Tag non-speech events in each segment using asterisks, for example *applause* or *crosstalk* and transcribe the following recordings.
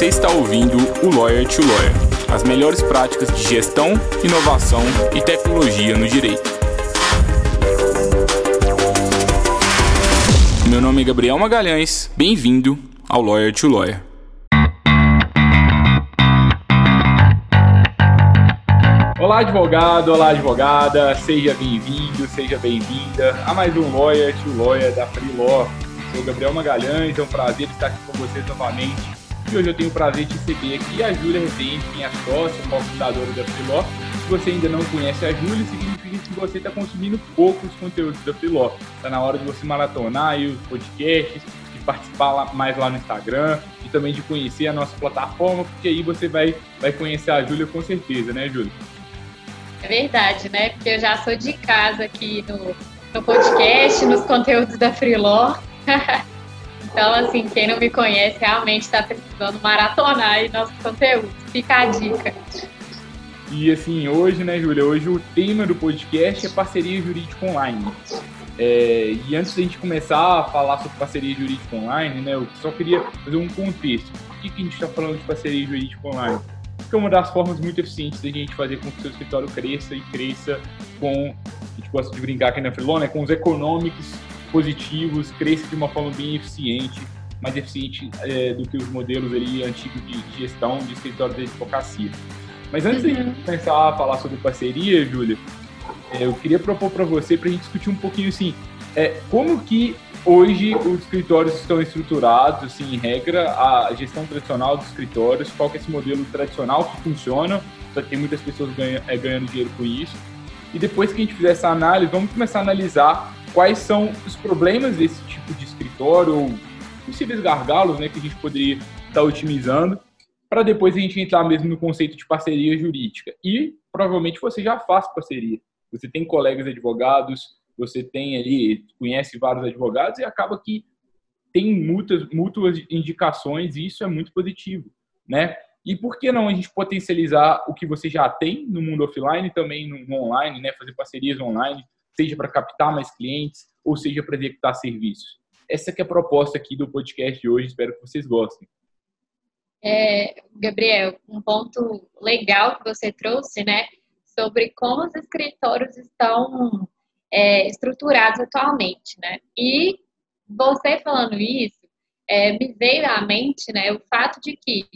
Você está ouvindo o Lawyer to Lawyer, as melhores práticas de gestão, inovação e tecnologia no direito. Meu nome é Gabriel Magalhães, bem-vindo ao Lawyer to Lawyer. Olá, advogado, olá, advogada, seja bem-vindo, seja bem-vinda a mais um Lawyer to Lawyer da Free Law. Sou Gabriel Magalhães, é um prazer estar aqui com vocês novamente. E hoje eu tenho o prazer de receber aqui a Júlia Rezende, minha sócia, cofundadora da Freeló. Se você ainda não conhece a Júlia, significa que você está consumindo poucos conteúdos da Freeló. Está na hora de você maratonar aí os podcasts, de participar lá, mais lá no Instagram e também de conhecer a nossa plataforma, porque aí você vai, vai conhecer a Júlia com certeza, né, Júlia? É verdade, né? Porque eu já sou de casa aqui no, no podcast, nos conteúdos da Freeló. *laughs* então, assim, quem não me conhece realmente está precisando maratonar aí nosso conteúdo. Fica a dica. E assim, hoje, né, Júlia? Hoje o tema do podcast é parceria jurídica online. É, e antes da gente começar a falar sobre parceria jurídica online, né, eu só queria fazer um contexto. Por que, que a gente está falando de parceria jurídica online? Porque é uma das formas muito eficientes da gente fazer com que o seu escritório cresça e cresça com, a gente gosta de brincar aqui na Freelon, né, com os econômicos positivos, cresça de uma forma bem eficiente, mais eficiente é, do que os modelos ali antigos de, gestão de escritório de advocacia. Mas antes uhum. de começar a falar sobre parceria, Júlia, é, eu queria propor para você para a gente discutir um pouquinho assim, é, como que hoje os escritórios estão estruturados, assim, em regra, a gestão tradicional dos escritórios, qual que é esse modelo tradicional que funciona, só que tem muitas pessoas ganha, é, ganhando dinheiro com isso. E depois que a gente fizer essa análise, vamos começar a analisar quais são os problemas desse tipo de escritório ou possíveis gargalos né, que a gente poderia estar otimizando para depois a gente entrar mesmo no conceito de parceria jurídica. E provavelmente você já faz parceria. Você tem colegas advogados, você tem ali, conhece vários advogados e acaba que tem muitas, mútuas indicações e isso é muito positivo, né? E por que não a gente potencializar o que você já tem no mundo offline também no online, né? Fazer parcerias online, seja para captar mais clientes ou seja para executar serviços. Essa que é a proposta aqui do podcast de hoje, espero que vocês gostem. É, Gabriel, um ponto legal que você trouxe, né, sobre como os escritórios estão é, estruturados atualmente, né? E você falando isso, é, me veio à mente, né, o fato de que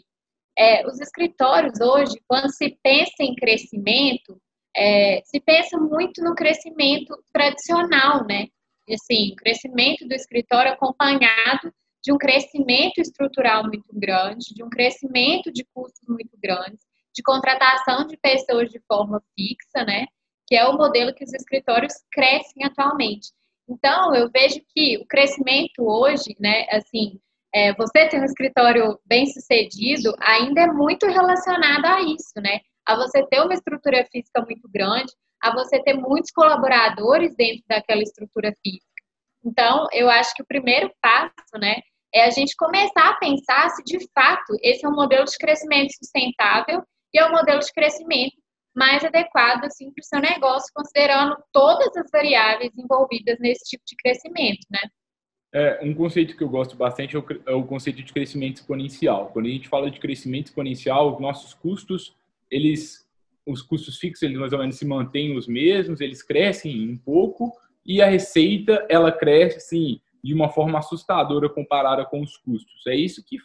é, os escritórios hoje, quando se pensa em crescimento, é, se pensa muito no crescimento tradicional, né? Assim, o crescimento do escritório acompanhado de um crescimento estrutural muito grande, de um crescimento de custos muito grandes, de contratação de pessoas de forma fixa, né? Que é o modelo que os escritórios crescem atualmente. Então, eu vejo que o crescimento hoje, né, assim, é, você ter um escritório bem sucedido ainda é muito relacionado a isso, né? A você ter uma estrutura física muito grande, a você ter muitos colaboradores dentro daquela estrutura física. Então, eu acho que o primeiro passo, né, é a gente começar a pensar se de fato esse é um modelo de crescimento sustentável e é um modelo de crescimento mais adequado assim para o seu negócio, considerando todas as variáveis envolvidas nesse tipo de crescimento, né? É, um conceito que eu gosto bastante é o, é o conceito de crescimento exponencial. Quando a gente fala de crescimento exponencial, os nossos custos eles os custos fixos eles mais ou menos se mantêm os mesmos, eles crescem um pouco e a receita ela cresce assim, de uma forma assustadora comparada com os custos. É isso que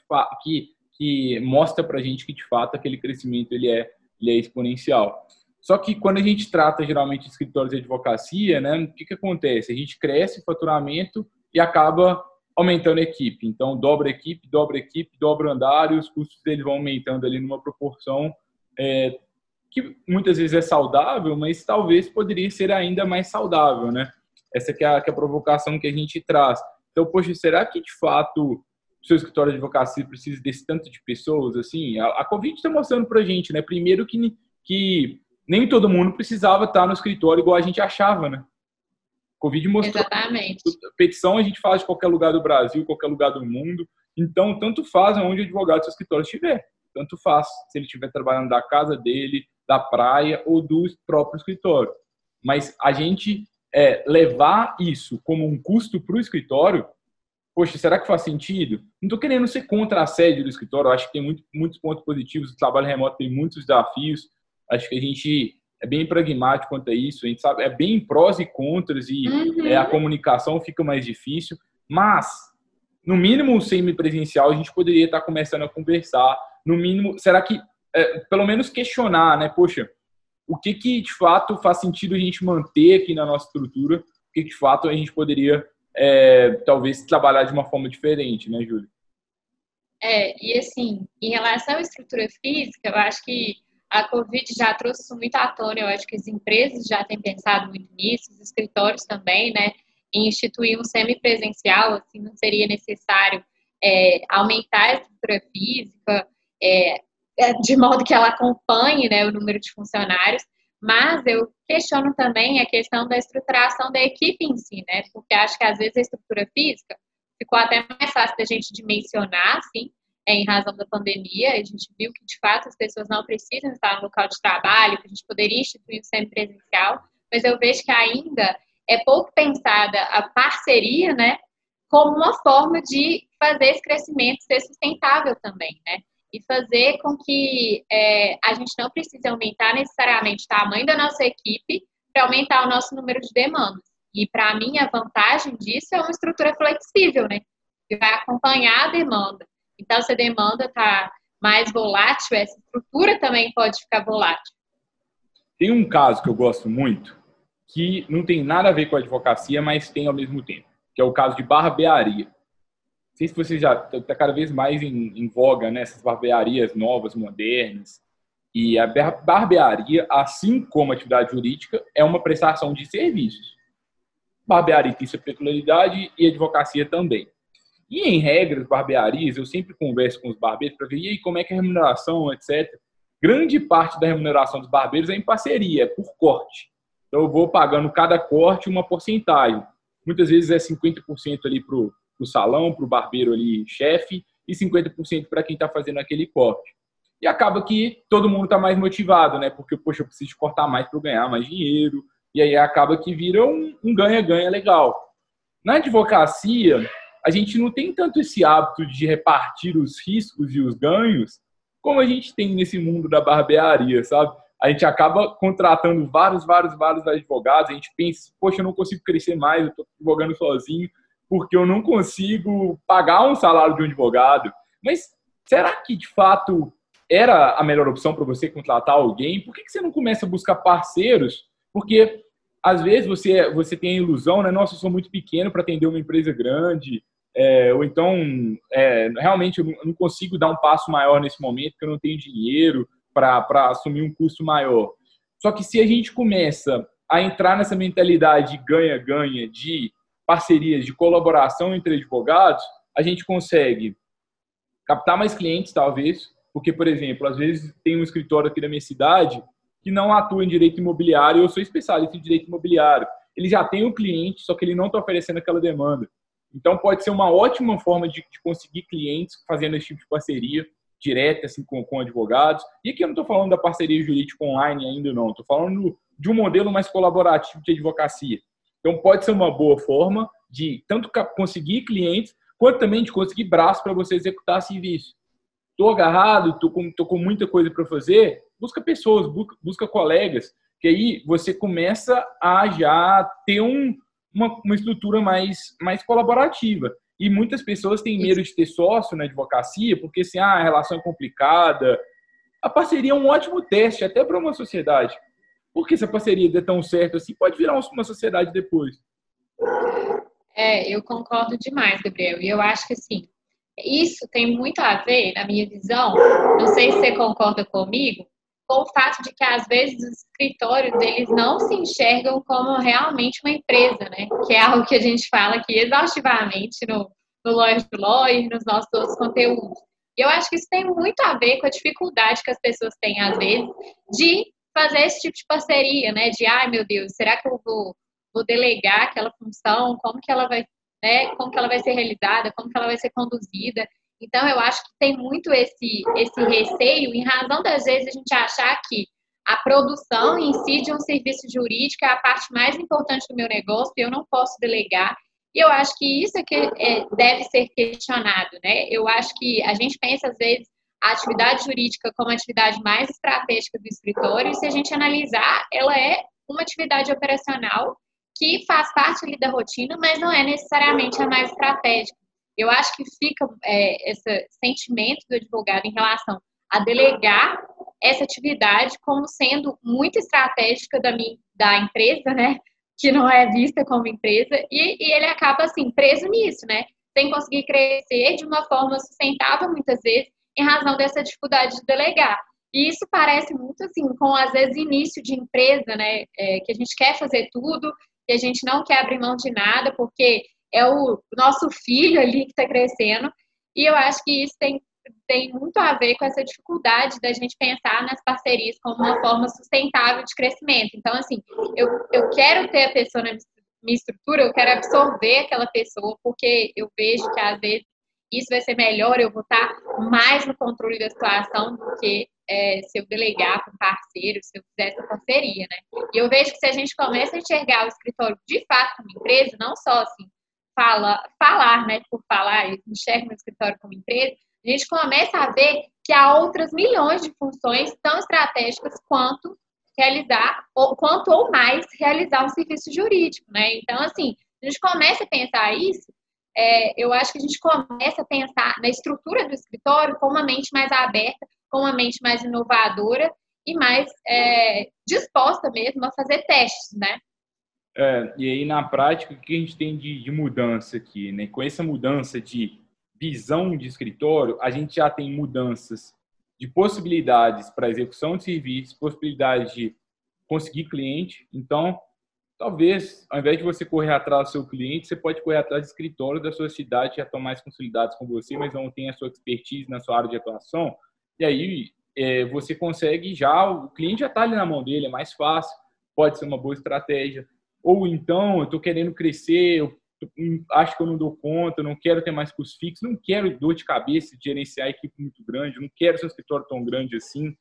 que, que mostra para a gente que de fato aquele crescimento ele é ele é exponencial. Só que quando a gente trata geralmente de escritórios de advocacia, né, o que, que acontece? A gente cresce o faturamento e acaba aumentando a equipe. Então, dobra a equipe, dobra a equipe, dobra o andar e os custos eles vão aumentando ali numa proporção é, que muitas vezes é saudável, mas talvez poderia ser ainda mais saudável, né? Essa que é a, que é a provocação que a gente traz. Então, poxa, será que de fato o seu escritório de advocacia precisa desse tanto de pessoas? Assim, a, a Covid está mostrando para a gente, né? Primeiro que, que nem todo mundo precisava estar no escritório igual a gente achava, né? Covid mostrou. Exatamente. Petição a gente faz de qualquer lugar do Brasil, qualquer lugar do mundo. Então, tanto faz onde o advogado do seu escritório estiver tanto faz se ele estiver trabalhando da casa dele, da praia ou do próprio escritório. Mas a gente é, levar isso como um custo para o escritório, poxa, será que faz sentido? Não estou querendo ser contra a sede do escritório, acho que tem muito, muitos pontos positivos, o trabalho remoto tem muitos desafios, acho que a gente é bem pragmático quanto a isso, a gente sabe, é bem prós e contras e uhum. é, a comunicação fica mais difícil, mas no mínimo semi-presencial a gente poderia estar começando a conversar, no mínimo, será que, é, pelo menos questionar, né, poxa, o que que de fato faz sentido a gente manter aqui na nossa estrutura, o que de fato a gente poderia é, talvez trabalhar de uma forma diferente, né, Júlia? É, e assim, em relação à estrutura física, eu acho que a Covid já trouxe muito à tona, eu acho que as empresas já têm pensado muito nisso, os escritórios também, né, em instituir um semipresencial, assim, não seria necessário é, aumentar a estrutura física, é, é, de modo que ela acompanhe, né, o número de funcionários, mas eu questiono também a questão da estruturação da equipe em si, né, porque acho que às vezes a estrutura física ficou até mais fácil da gente dimensionar, assim, em razão da pandemia. A gente viu que, de fato, as pessoas não precisam estar no local de trabalho, que a gente poderia instituir o semipresencial, mas eu vejo que ainda é pouco pensada a parceria, né, como uma forma de fazer esse crescimento ser sustentável também, né? E fazer com que é, a gente não precise aumentar necessariamente o tamanho da nossa equipe para aumentar o nosso número de demandas. E para mim, a vantagem disso é uma estrutura flexível, né? Que vai acompanhar a demanda. Então, se a demanda está mais volátil, essa estrutura também pode ficar volátil. Tem um caso que eu gosto muito, que não tem nada a ver com a advocacia, mas tem ao mesmo tempo, que é o caso de barbearia. Sei se você já está cada vez mais em, em voga nessas né, barbearias novas, modernas. E a barbearia, assim como a atividade jurídica, é uma prestação de serviços. Barbearia tem sua peculiaridade e advocacia também. E em regras, barbearias, eu sempre converso com os barbeiros para ver e aí, como é que é a remuneração, etc. Grande parte da remuneração dos barbeiros é em parceria, é por corte. Então eu vou pagando cada corte uma porcentagem. Muitas vezes é 50% ali para o salão, para o barbeiro ali, chefe, e 50% para quem está fazendo aquele corte. E acaba que todo mundo está mais motivado, né? Porque, poxa, eu preciso cortar mais para ganhar mais dinheiro. E aí acaba que vira um ganha-ganha um legal. Na advocacia, a gente não tem tanto esse hábito de repartir os riscos e os ganhos como a gente tem nesse mundo da barbearia, sabe? A gente acaba contratando vários, vários, vários advogados, a gente pensa, poxa, eu não consigo crescer mais, eu estou advogando sozinho, porque eu não consigo pagar um salário de um advogado. Mas será que, de fato, era a melhor opção para você contratar alguém? Por que, que você não começa a buscar parceiros? Porque às vezes você, você tem a ilusão, né? Nossa, eu sou muito pequeno para atender uma empresa grande, é, ou então é, realmente eu não consigo dar um passo maior nesse momento, porque eu não tenho dinheiro para assumir um custo maior. Só que se a gente começa a entrar nessa mentalidade ganha-ganha, de parcerias, de colaboração entre advogados, a gente consegue captar mais clientes, talvez, porque, por exemplo, às vezes tem um escritório aqui da minha cidade que não atua em direito imobiliário, eu sou especialista em direito imobiliário. Ele já tem o um cliente, só que ele não está oferecendo aquela demanda. Então, pode ser uma ótima forma de, de, conseguir clientes fazendo esse tipo de parceria direta assim, com, com advogados. E aqui eu não estou falando da parceria jurídica online ainda, não. Estou falando de um modelo mais colaborativo de advocacia. Então, pode ser uma boa forma de tanto conseguir clientes, quanto também de conseguir braço para você executar serviço. Estou agarrado, estou com, com muita coisa para fazer, busca pessoas, busca, busca colegas, que aí você começa a já ter um, uma, uma estrutura mais, mais colaborativa. E muitas pessoas têm medo de ter sócio na advocacia, porque assim, ah, a relação é complicada. A parceria é um ótimo teste, até para uma sociedade. Porque se a parceria der tão certo assim, pode virar uma sociedade depois. É, eu concordo demais, Gabriel. E eu acho que assim, isso tem muito a ver, na minha visão, não sei se você concorda comigo, com o fato de que às vezes os escritórios deles não se enxergam como realmente uma empresa, né? Que é algo que a gente fala aqui exaustivamente no, no Lawyer to Lawyer, nos nossos outros conteúdos. E eu acho que isso tem muito a ver com a dificuldade que as pessoas têm, às vezes, de fazer esse tipo de parceria, né? De, ai meu Deus, será que eu vou, vou delegar aquela função? Como que ela vai, né? Como que ela vai ser realizada? Como que ela vai ser conduzida? Então, eu acho que tem muito esse, esse receio, em razão das vezes a gente achar que a produção em si de um serviço jurídico é a parte mais importante do meu negócio e eu não posso delegar. E eu acho que isso é que é, deve ser questionado, né? Eu acho que a gente pensa, às vezes, a atividade jurídica como a atividade mais estratégica do escritório, se a gente analisar, ela é uma atividade operacional que faz parte ali da rotina, mas não é necessariamente a mais estratégica. Eu acho que fica é, esse sentimento do advogado em relação a delegar essa atividade como sendo muito estratégica da, minha, da empresa, né? Que não é vista como empresa, e, e ele acaba assim, preso nisso, né? Sem conseguir crescer de uma forma sustentável, muitas vezes, em razão dessa dificuldade de delegar. E isso parece muito assim, com às vezes início de empresa, né? É, que a gente quer fazer tudo, que a gente não quer abrir mão de nada, porque é o nosso filho *laughs* ali que está crescendo. E eu acho que isso tem, tem muito a ver com essa dificuldade da gente pensar nas parcerias como uma forma sustentável de crescimento. Então, assim, eu, eu quero ter a pessoa na minha estrutura, eu quero absorver aquela pessoa, porque eu vejo que às vezes isso vai ser melhor, eu vou estar mais no controle da situação do que é, se eu delegar para um parceiro, se eu fizer essa parceria, né? E eu vejo que se a gente começa a enxergar o escritório de fato como empresa, não só assim, fala, falar, né, por falar, enxerga o escritório como empresa, a gente começa a ver que há outras milhões de funções tão estratégicas quanto realizar, ou, quanto ou mais realizar um serviço jurídico, né? Então, assim, a gente começa a pensar isso, é, eu acho que a gente começa a pensar na estrutura do escritório com uma mente mais aberta, com uma mente mais inovadora e mais é, disposta mesmo a fazer testes, né? É, e aí, na prática, o que a gente tem de, de, mudança aqui? Né? Com essa mudança de visão de escritório, a gente já tem mudanças de possibilidades para execução de serviços, possibilidades de conseguir cliente. Então, talvez, ao invés de você correr atrás do seu cliente, você pode correr atrás do escritório da sua cidade, já estão mais consolidados com você, mas não tem a sua expertise na sua área de atuação. E aí é, você consegue já, o cliente já está ali na mão dele, é mais fácil, pode ser uma boa estratégia. Ou então, eu estou querendo crescer, eu acho que eu não dou conta, não quero ter mais custos fixos, não quero dor de cabeça de gerenciar a equipe muito grande, não quero ser um escritório tão grande assim.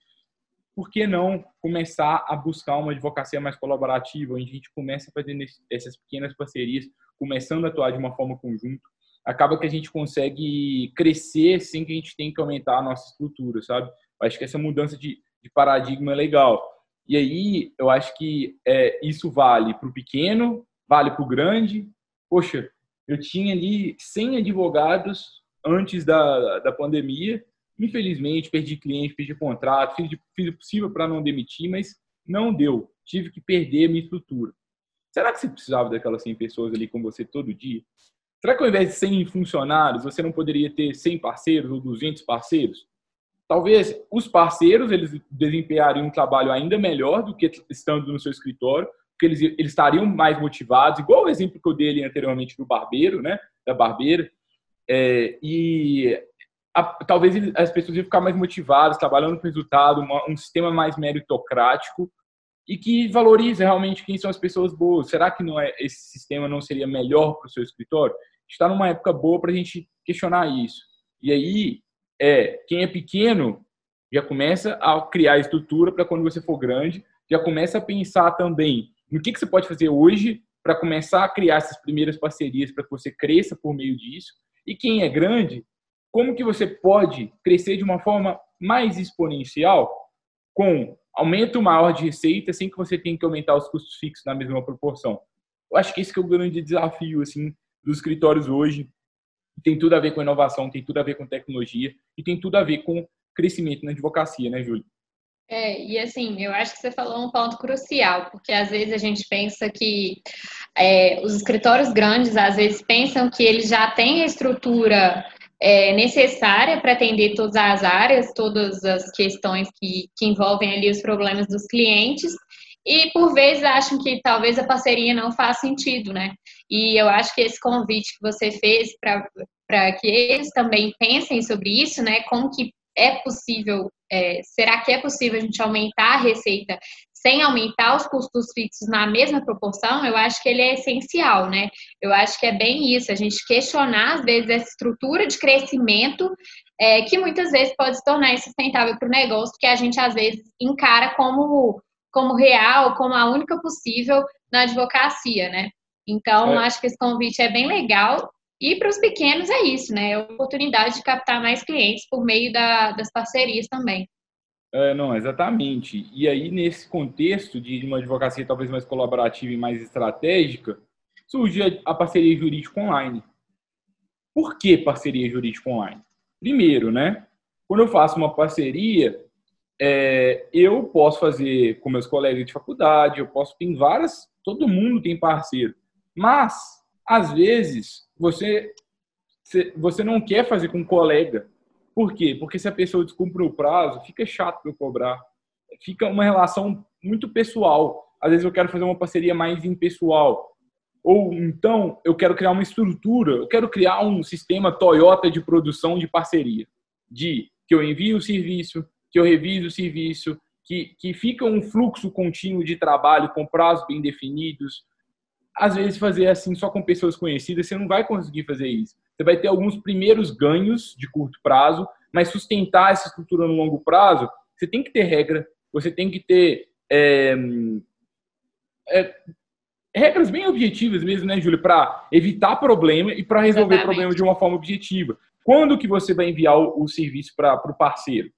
Por que não começar a buscar uma advocacia mais colaborativa, onde a gente começa fazendo essas pequenas parcerias, começando a atuar de uma forma conjunta, acaba que a gente consegue crescer sem que a gente tenha que aumentar a nossa estrutura, sabe? Eu acho que essa mudança de, de paradigma é legal. E aí, eu acho que é, isso vale para o pequeno, vale para o grande. Poxa, eu tinha ali 100 advogados antes da, da pandemia. Infelizmente, perdi cliente, perdi contrato, fiz, fiz o possível para não demitir, mas não deu. Tive que perder a minha estrutura. Será que você precisava daquelas 100 pessoas ali com você todo dia? Será que ao invés de 100 funcionários, você não poderia ter 100 parceiros ou 200 parceiros? Talvez os parceiros eles desempenhariam um trabalho ainda melhor do que estando no seu escritório, porque eles, eles estariam mais motivados, igual o exemplo que eu dei anteriormente do barbeiro, né, da barbeira, é, e a, talvez as pessoas iam ficar mais motivadas, trabalhando com resultado, uma, um sistema mais meritocrático e que valoriza realmente quem são as pessoas boas. Será que não é esse sistema não seria melhor para o seu escritório? Está numa época boa para a gente questionar isso. E aí é quem é pequeno já começa a criar estrutura para quando você for grande, já começa a pensar também no que, que você pode fazer hoje para começar a criar essas primeiras parcerias para que você cresça por meio disso. E quem é grande, como que você pode crescer de uma forma mais exponencial com aumento maior de receita sem que você tenha que aumentar os custos fixos na mesma proporção. Eu acho que esse que é o grande desafio assim dos escritórios hoje. Tem tudo a ver com inovação, tem tudo a ver com tecnologia e tem tudo a ver com crescimento na advocacia, né, Júlio? É, e assim, eu acho que você falou um ponto crucial, porque às vezes a gente pensa que é, os escritórios grandes, às vezes, pensam que eles já têm a estrutura é, necessária para atender todas as áreas, todas as questões que, que envolvem ali os problemas dos clientes, e por vezes acham que talvez a parceria não faz sentido, né? E eu acho que esse convite que você fez para que eles também pensem sobre isso, né? Como que é possível, é, será que é possível a gente aumentar a receita sem aumentar os custos fixos na mesma proporção, eu acho que ele é essencial, né? Eu acho que é bem isso, a gente questionar, às vezes, essa estrutura de crescimento é, que muitas vezes pode se tornar insustentável para o negócio, que a gente, às vezes, encara como, como real, como a única possível na advocacia, né? Então, é. acho que esse convite é bem legal. E para os pequenos é isso, né? É a oportunidade de captar mais clientes por meio da, das parcerias também. É, não, exatamente. E aí, nesse contexto de uma advocacia talvez mais colaborativa e mais estratégica, surge a, parceria jurídica online. Por que parceria jurídica online? Primeiro, né? Quando eu faço uma parceria, é, eu posso fazer com meus colegas de faculdade, eu posso, tem várias, todo mundo tem parceiro. Mas, às vezes, você, você não quer fazer com um colega, por quê? Porque se a pessoa descumpre o prazo, fica chato eu cobrar. Fica uma relação muito pessoal. Às vezes eu quero fazer uma parceria mais impessoal. Ou então eu quero criar uma estrutura, eu quero criar um sistema Toyota de produção de parceria. De que eu envio o serviço, que eu reviso o serviço, que, que fica um fluxo contínuo de trabalho com prazos bem definidos. Às vezes fazer assim só com pessoas conhecidas, você não vai conseguir fazer isso. Você vai ter alguns primeiros ganhos de curto prazo, mas sustentar essa estrutura no longo prazo, você tem que ter regra, você tem que ter é, é, regras bem objetivas mesmo, né, Júlia, para evitar problema e para resolver Exatamente. problema de uma forma objetiva. Quando que você vai enviar o, o serviço para o parceiro?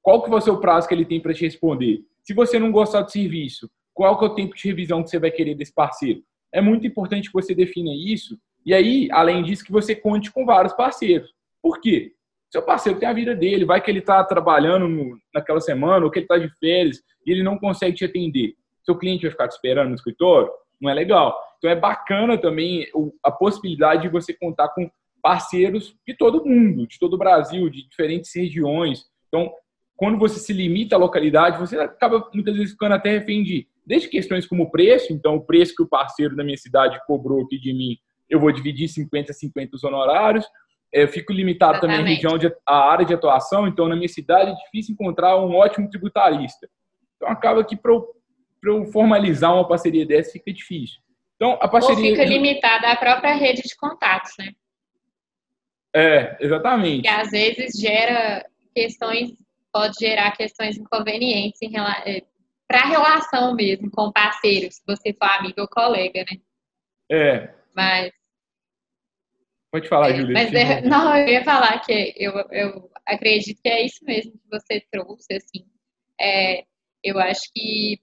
Qual que vai ser o prazo que ele tem para te responder? Se você não gostar do serviço, qual que é o tempo de revisão que você vai querer desse parceiro? É muito importante que você defina isso e aí, além disso, que você conte com vários parceiros. Por quê? Seu parceiro tem a vida dele, vai que ele está trabalhando no, naquela semana, ou que ele está de férias, e ele não consegue te atender. Seu cliente vai ficar te esperando no escritório? Não é legal. Então é bacana também a possibilidade de você contar com parceiros de todo mundo, de todo o Brasil, de diferentes regiões. Então, quando você se limita à localidade, você acaba muitas vezes ficando até refém de, desde questões como preço, então o preço que o parceiro da minha cidade cobrou aqui de mim eu vou dividir 50 a 50 os honorários. É, eu fico limitado Exatamente. também à região de a área de atuação, então na minha cidade é difícil encontrar um ótimo tributarista. Então acaba que para eu, eu, formalizar uma parceria dessa fica difícil. Então a parceria Ou fica limitada à própria rede de contatos, né? É, exatamente. Que às vezes gera questões, pode gerar questões inconvenientes em é, para a relação mesmo com parceiros, se você for amigo ou colega, né? É, mas. Pode falar, é, Júlia. Mas é, não, eu ia falar que eu, eu acredito que é isso mesmo que você trouxe, assim. É, eu acho que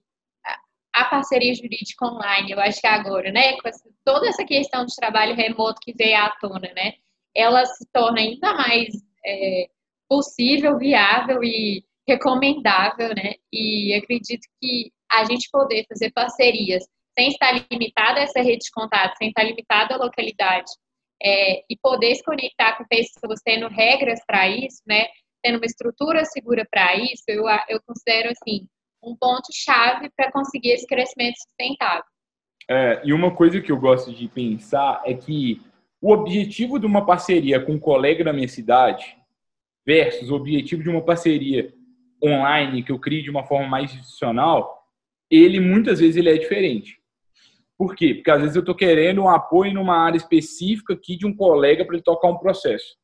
a parceria jurídica online, eu acho que agora, né, com essa, toda essa questão de trabalho remoto que veio à tona, né, ela se torna ainda mais é, possível, viável e recomendável, né, e acredito que a gente poder fazer parcerias sem estar limitada a essa rede de contato, sem estar limitada à localidade, é, e poder se conectar com pessoas tendo regras para isso, né, tendo uma estrutura segura para isso, eu, eu considero, assim, um ponto-chave para conseguir esse crescimento sustentável. É, e uma coisa que eu gosto de pensar é que o objetivo de uma parceria com um colega da minha cidade versus o objetivo de uma parceria online que eu crio de uma forma mais institucional, ele muitas vezes ele é diferente. Por quê? Porque às vezes eu estou querendo um apoio numa área específica aqui de um colega para ele tocar um processo.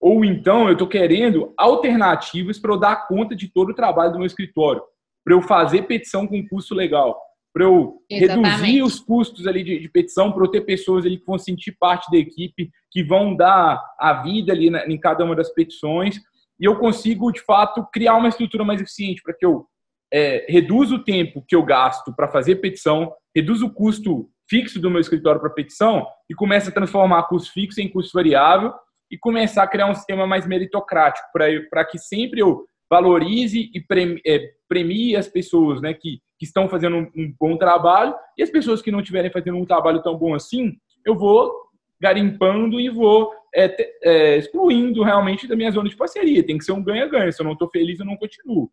Ou então eu estou querendo alternativas para eu dar conta de todo o trabalho do meu escritório, para eu fazer petição com custo legal, para eu Exatamente. reduzir os custos ali de, de, petição, para eu ter pessoas ali que vão sentir parte da equipe, que vão dar a vida ali na, em cada uma das petições, e eu consigo, de fato, criar uma estrutura mais eficiente para que eu é, o tempo que eu gasto para fazer petição, reduz o custo fixo do meu escritório para petição e começa a transformar custo fixo em custo variável e começar a criar um sistema mais meritocrático para que sempre eu valorize e premie, é, premie as pessoas né, que, que estão fazendo um, um, bom trabalho e as pessoas que não estiverem fazendo um trabalho tão bom assim, eu vou garimpando e vou é, é, excluindo realmente da minha zona de parceria. Tem que ser um ganha-ganha. Se eu não estou feliz, eu não continuo.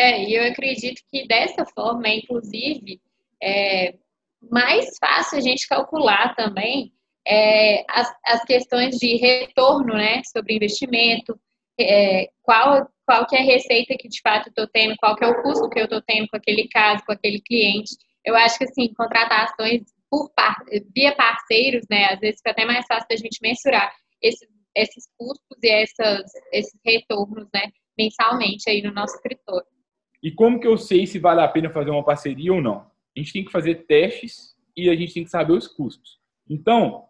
É, e eu acredito que dessa forma, inclusive, é mais fácil a gente calcular também é, as, as questões de retorno, né, sobre investimento, é, qual, qual que é a receita que de fato eu estou tendo, qual que é o custo que eu estou tendo com aquele caso, com aquele cliente. Eu acho que, assim, contratações por par, via parceiros, né, às vezes fica até mais fácil da gente mensurar esses, esses custos e essas, esses retornos, né, mensalmente aí no nosso escritório. E como que eu sei se vale a pena fazer uma parceria ou não? A gente tem que fazer testes e a gente tem que saber os custos. Então,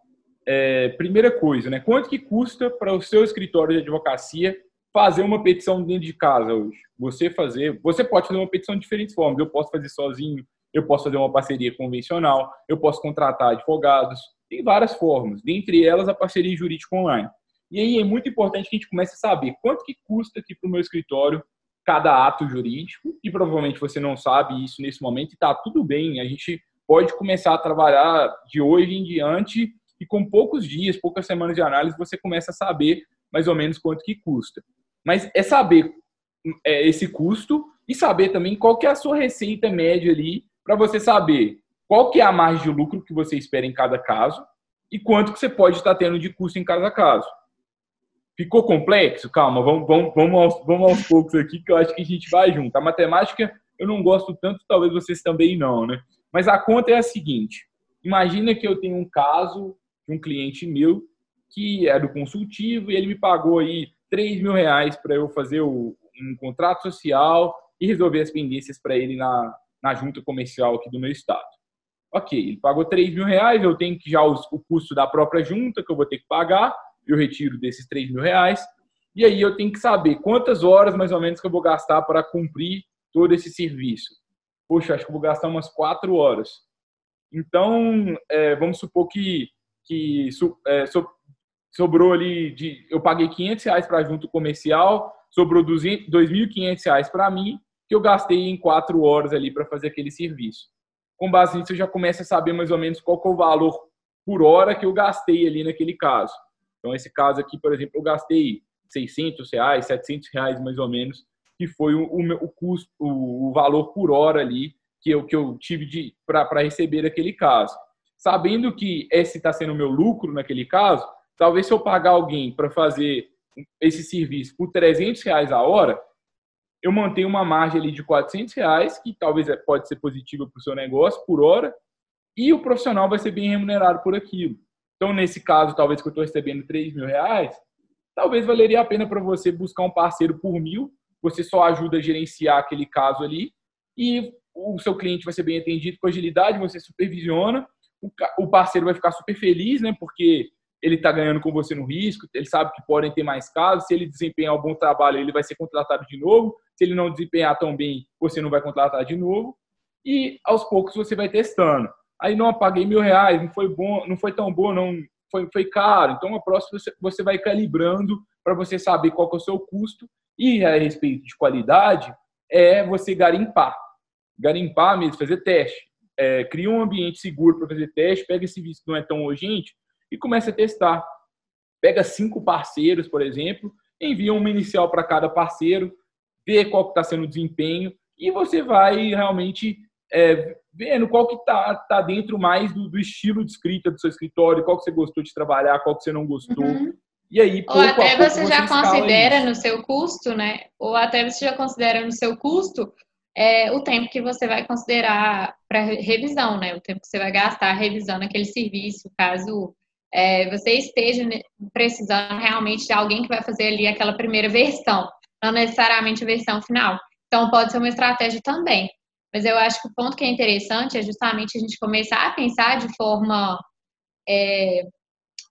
é, primeira coisa, né? Quanto que custa para o seu escritório de advocacia fazer uma petição dentro de casa hoje? Você fazer, você pode fazer uma petição de diferentes formas. Eu posso fazer sozinho, eu posso fazer uma parceria convencional, eu posso contratar advogados, tem várias formas, dentre elas a parceria jurídica online. E aí é muito importante que a gente comece a saber quanto que custa aqui para o meu escritório cada ato jurídico, e provavelmente você não sabe isso nesse momento, e está tudo bem, a gente pode começar a trabalhar de hoje em diante, e com poucos dias, poucas semanas de análise, você começa a saber mais ou menos quanto que custa. Mas é saber é, esse custo e saber também qual que é a sua receita média ali para você saber qual que é a margem de lucro que você espera em cada caso e quanto que você pode estar tendo de custo em cada caso. Ficou complexo? Calma, vamos, vamos, vamos, aos, vamos aos poucos aqui que eu acho que a gente vai junto. A matemática eu não gosto tanto, talvez vocês também não, né? Mas a conta é a seguinte: imagina que eu tenho um caso de um cliente meu que é do consultivo e ele me pagou aí 3 mil reais para eu fazer o, um contrato social e resolver as pendências para ele na, na junta comercial aqui do meu estado. Ok, ele pagou 3 mil reais, eu tenho que já os, o custo da própria junta que eu vou ter que pagar, eu retiro desses 3 mil reais, e aí eu tenho que saber quantas horas mais ou menos que eu vou gastar para cumprir todo esse serviço. Poxa, acho que eu vou gastar umas 4 horas. Então, é, vamos supor que, que é, so, sobrou ali, de, eu paguei 500 reais para a junta comercial, sobrou 2.500 reais para mim, que eu gastei em quatro horas ali para fazer aquele serviço. Com base nisso, eu já começo a saber mais ou menos qual é o valor por hora que eu gastei ali naquele caso. Então, esse caso aqui, por exemplo, eu gastei 600 reais, 700 reais mais ou menos, que foi o, o, o custo, o, o, valor por hora ali que eu, que eu tive para receber aquele caso. Sabendo que esse está sendo o meu lucro naquele caso, talvez se eu pagar alguém para fazer esse serviço por 300 reais a hora, eu mantenho uma margem ali de 400 reais, que talvez é, pode ser positiva para o seu negócio por hora, e o profissional vai ser bem remunerado por aquilo. Então, nesse caso, talvez que eu estou recebendo 3 mil reais, talvez valeria a pena para você buscar um parceiro por mil, você só ajuda a gerenciar aquele caso ali, e o seu cliente vai ser bem atendido com agilidade, você supervisiona, o parceiro vai ficar super feliz, né, porque ele está ganhando com você no risco, ele sabe que podem ter mais casos, se ele desempenhar um bom trabalho, ele vai ser contratado de novo, se ele não desempenhar tão bem, você não vai contratar de novo, e aos poucos você vai testando. Aí não paguei mil reais, não foi bom, não foi tão bom, não foi, foi caro. Então a próxima você, você vai calibrando para você saber qual é o seu custo e a respeito de qualidade é você garimpar, garimpar mesmo, fazer teste. É, cria um ambiente seguro para fazer teste, pega esse visto que não é tão urgente, e começa a testar. Pega cinco parceiros, por exemplo, envia uma inicial para cada parceiro, vê qual está sendo o desempenho e você vai realmente é, vendo qual que está tá dentro mais do, do, estilo de escrita do seu escritório, qual que você gostou de trabalhar, qual que você não gostou. Uhum. E aí, Ou até você, você já considera isso. no seu custo, né? Ou até você já considera no seu custo é, o tempo que você vai considerar para revisão, né? O tempo que você vai gastar revisando aquele serviço, caso é, você esteja precisando realmente de alguém que vai fazer ali aquela primeira versão, não necessariamente a versão final. Então, pode ser uma estratégia também. Mas eu acho que o ponto que é interessante é justamente a gente começar a pensar de forma é,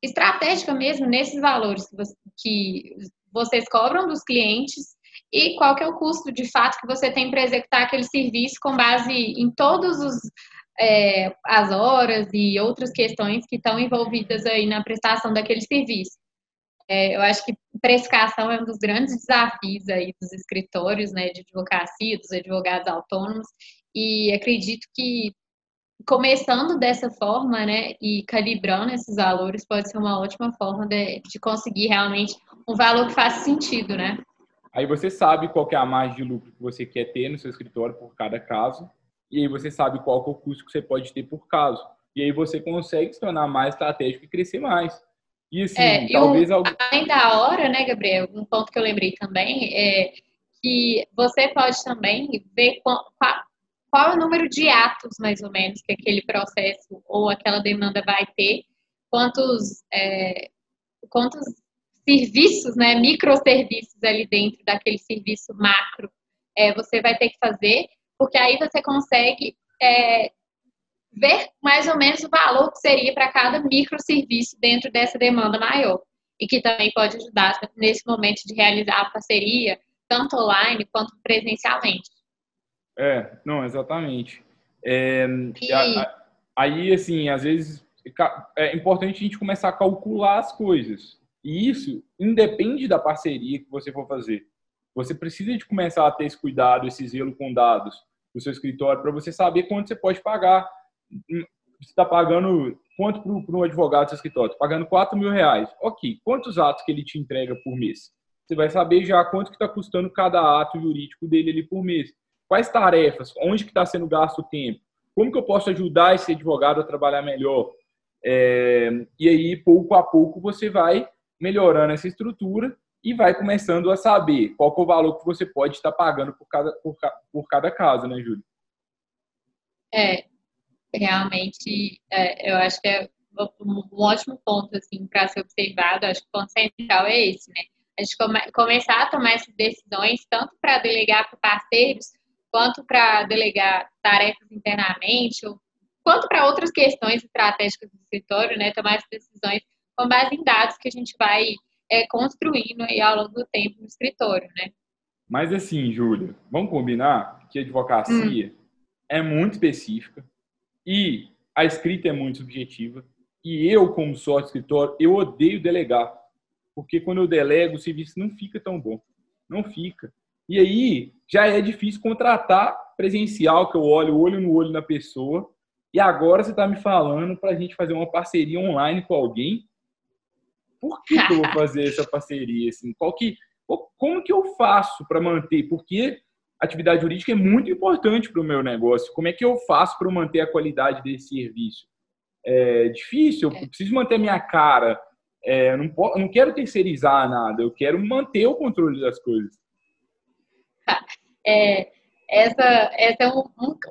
estratégica mesmo nesses valores que, você, que vocês cobram dos clientes e qual que é o custo de fato que você tem para executar aquele serviço com base em todos os é, as horas e outras questões que estão envolvidas aí na prestação daquele serviço. É, eu acho que precificação é um dos grandes desafios aí dos escritórios, né, de advocacia, dos advogados autônomos, e acredito que começando dessa forma, né, e calibrando esses valores pode ser uma ótima forma de, de conseguir realmente um valor que faça sentido, né? Aí você sabe qual é a margem de lucro que você quer ter no seu escritório por cada caso, e aí você sabe qual é o custo que você pode ter por caso. E aí você consegue se tornar mais estratégico e crescer mais. E assim, é, talvez... Um, algum... Além da hora, né, Gabriel, um ponto que eu lembrei também é que você pode também ver qual, qual é o número de atos, mais ou menos, que aquele processo ou aquela demanda vai ter, quantos, é, quantos serviços, né, microserviços ali dentro daquele serviço macro é, você vai ter que fazer porque aí você consegue é, ver mais ou menos o valor que seria para cada microserviço dentro dessa demanda maior. E que também pode ajudar nesse momento de realizar a parceria, tanto online quanto presencialmente. É, não, exatamente. É, e... aí, assim, às vezes é importante a gente começar a calcular as coisas. E isso independe da parceria que você for fazer. Você precisa de começar a ter esse cuidado, esse zelo com dados do seu escritório para você saber quanto você pode pagar. Você está pagando quanto para um advogado do seu escritório? Está pagando 4 mil reais. Ok, quantos atos que ele te entrega por mês? Você vai saber já quanto que está custando cada ato jurídico dele ali por mês. Quais tarefas? Onde que está sendo gasto o tempo? Como que eu posso ajudar esse advogado a trabalhar melhor? É, e aí, pouco a pouco, você vai melhorando essa estrutura e vai começando a saber qual é o valor que você pode estar pagando por cada, por, por cada caso, né, Júlio? É, realmente, é, eu acho que é um ótimo ponto assim, para ser observado. Acho que o ponto central é esse, né? A gente come, começar a tomar essas decisões, tanto para delegar para parceiros, quanto para delegar tarefas internamente, ou, quanto para outras questões estratégicas do escritório, né? Tomar essas decisões com base em dados que a gente vai é, construindo aí ao longo do tempo no escritório, né? Mas assim, Júlia, vamos combinar que a advocacia hum. é muito específica e a escrita é muito subjetiva. E eu, como sócio escritório, eu odeio delegar. Porque quando eu delego, o serviço não fica tão bom. Não fica. E aí, já é difícil contratar presencial, que eu olho olho no olho na pessoa. E agora você está me falando para a gente fazer uma parceria online com alguém por que, que eu vou fazer *laughs* essa parceria? Assim? Qual que, como que eu faço para manter? Porque atividade jurídica é muito importante para o meu negócio. Como é que eu faço para manter a qualidade desse serviço? É difícil, eu é. preciso manter minha cara. É, não, posso, não quero terceirizar nada, eu quero manter o controle das coisas. É, essa, essa é um,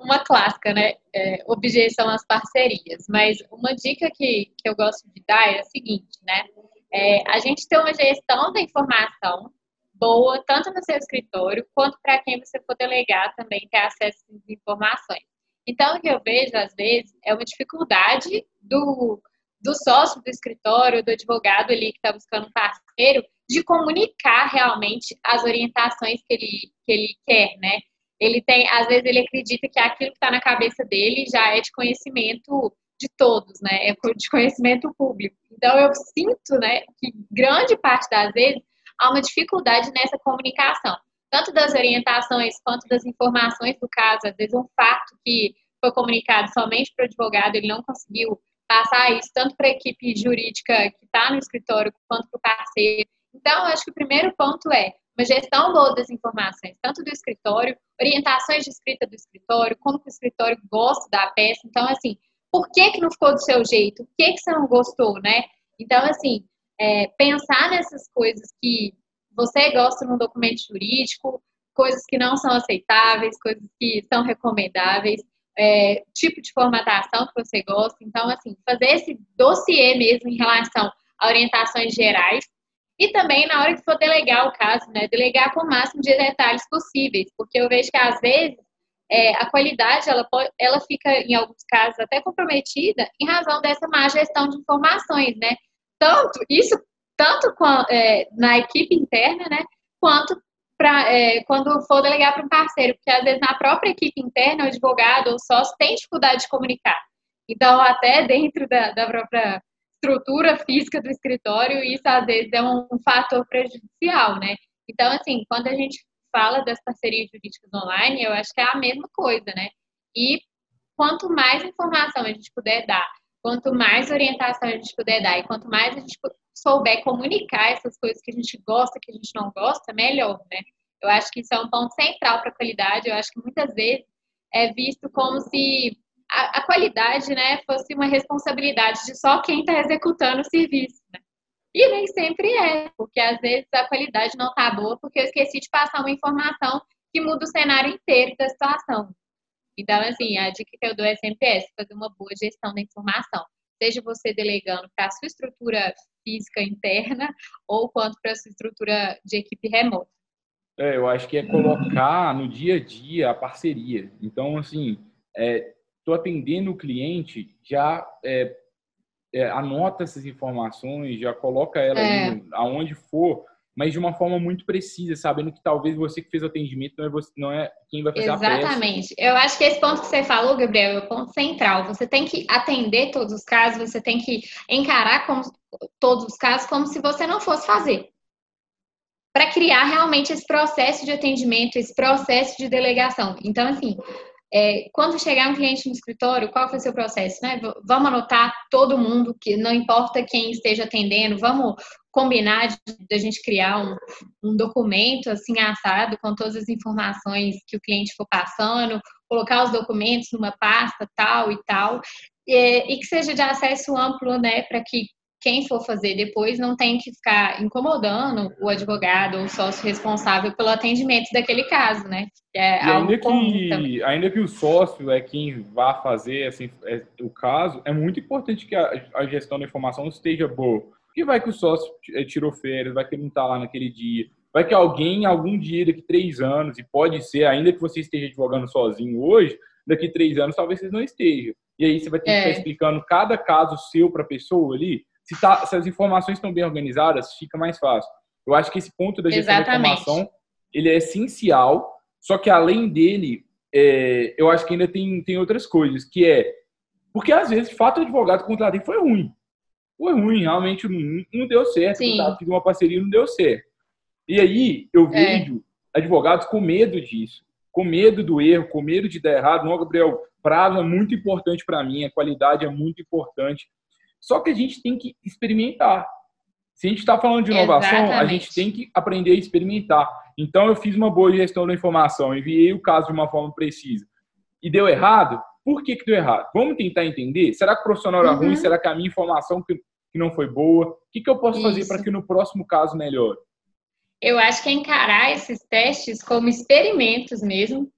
uma clássica, né? É, objeção às parcerias. Mas uma dica que, que eu gosto de dar é a seguinte, né? É, a gente tem uma gestão da informação boa, tanto no seu escritório, quanto para quem você for delegar também ter acesso às informações. Então, o que eu vejo, às vezes, é uma dificuldade do, do sócio do escritório, do advogado ali que está buscando um parceiro, de comunicar realmente as orientações que ele, que ele quer, né? Ele tem, às vezes, ele acredita que aquilo que está na cabeça dele já é de conhecimento de todos, né? É de conhecimento público. Então eu sinto, né, que grande parte das vezes há uma dificuldade nessa comunicação, tanto das orientações quanto das informações do caso. Às vezes um fato que foi comunicado somente para o advogado, ele não conseguiu passar isso tanto para a equipe jurídica que está no escritório quanto para o parceiro. Então, acho que o primeiro ponto é uma gestão boa das informações, tanto do escritório, orientações de escrita do escritório, como que o escritório gosta da peça. Então, assim, por que, que não ficou do seu jeito? O que, que você não gostou, né? Então, assim, é, pensar nessas coisas que você gosta num documento jurídico, coisas que não são aceitáveis, coisas que são recomendáveis, é, tipo de formatação que você gosta. Então, assim, fazer esse dossiê mesmo em relação a orientações gerais e também na hora que for delegar o caso, né, delegar com o máximo de detalhes possíveis, porque eu vejo que às vezes é, a qualidade ela, ela fica, em alguns casos, até comprometida em razão dessa má gestão de informações, né? Tanto, isso tanto é, na equipe interna, né? Quanto pra, é, quando for delegar para um parceiro, porque às vezes na própria equipe interna, o advogado ou sócio tem dificuldade de comunicar. Então, até dentro da, da própria estrutura física do escritório, isso às vezes é um, um fator prejudicial, né? Então, assim, quando a gente fala das parcerias jurídicas online, eu acho que é a mesma coisa, né? E quanto mais informação a gente puder dar, quanto mais orientação a gente puder dar e quanto mais a gente souber comunicar essas coisas que a gente gosta, que a gente não gosta, melhor, né? Eu acho que isso é um ponto central para a qualidade. Eu acho que muitas vezes é visto como se a, a qualidade, né, fosse uma responsabilidade de só quem está executando o serviço. Né? E nem sempre é, porque às vezes a qualidade não tá boa porque eu esqueci de passar uma informação que muda o cenário inteiro da situação. Então, assim, a dica que eu dou é sempre essa, fazer uma boa gestão da informação. Seja você delegando para a sua estrutura física interna *laughs* ou quanto para a sua estrutura de equipe remota. É, eu acho que é colocar no dia a dia a parceria. Então, assim, é, estou atendendo o cliente, já é, é, anota essas informações, já coloca ela é. aonde for, mas de uma forma muito precisa, sabendo que talvez você que fez o atendimento não é, você, não é quem vai fazer Exatamente. a Exatamente. Eu acho que esse ponto que você falou, Gabriel, é o ponto central. Você tem que atender todos os casos, você tem que encarar como, todos os casos como se você não fosse fazer. Para criar realmente esse processo de atendimento, esse processo de delegação. Então, assim, é, quando chegar um cliente no escritório, qual foi o seu processo? Né? Vamos anotar todo mundo, que não importa quem esteja atendendo, vamos combinar de, de a gente criar um, um, documento assim assado com todas as informações que o cliente for passando, colocar os documentos numa pasta tal e tal, e, e que seja de acesso amplo, né, para que quem for fazer depois não tem que ficar incomodando o advogado ou o sócio responsável pelo atendimento daquele caso, né? É ainda, que, ainda que o sócio é quem vá fazer assim, é, o caso, é muito importante que a, a, gestão da informação esteja boa. Porque vai que o sócio é, tirou férias, vai que ele não está lá naquele dia, vai que alguém, algum dia, daqui três anos, e pode ser, ainda que você esteja advogando sozinho hoje, daqui três anos talvez você não esteja. E aí você vai ter é. que estar explicando cada caso seu para a pessoa ali, se, tá, se as informações estão bem organizadas, fica mais fácil. Eu acho que esse ponto da gestão Exatamente. da informação ele é essencial, só que além dele, é, eu acho que ainda tem, tem outras coisas, que é porque às vezes, de fato, o advogado que contratei foi ruim. Foi ruim, realmente não, não deu certo. Fiz uma parceria não deu certo. E aí eu é. vejo é. advogados com medo disso, com medo do erro, com medo de dar errado. Não, Gabriel, prazo é muito importante para mim, a qualidade é muito importante. Só que a gente tem que experimentar. Se a gente está falando de inovação, Exatamente. a gente tem que aprender a experimentar. Então, eu fiz uma boa gestão da informação, enviei o caso de uma forma precisa e deu errado. Por que, que deu errado? Vamos tentar entender. Será que o profissional era uhum. ruim? Será que a minha informação que, não foi boa? O que, que eu posso Isso. fazer para que no próximo caso melhore? Eu acho que é encarar esses testes como experimentos mesmo,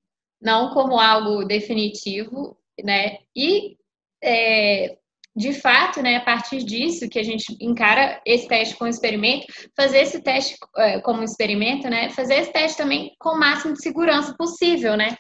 não como algo definitivo, né? E é, de fato, né, a partir disso que a gente encara esse teste como experimento, fazer esse teste é, como experimento, né, fazer esse teste também com o máximo de segurança possível, né?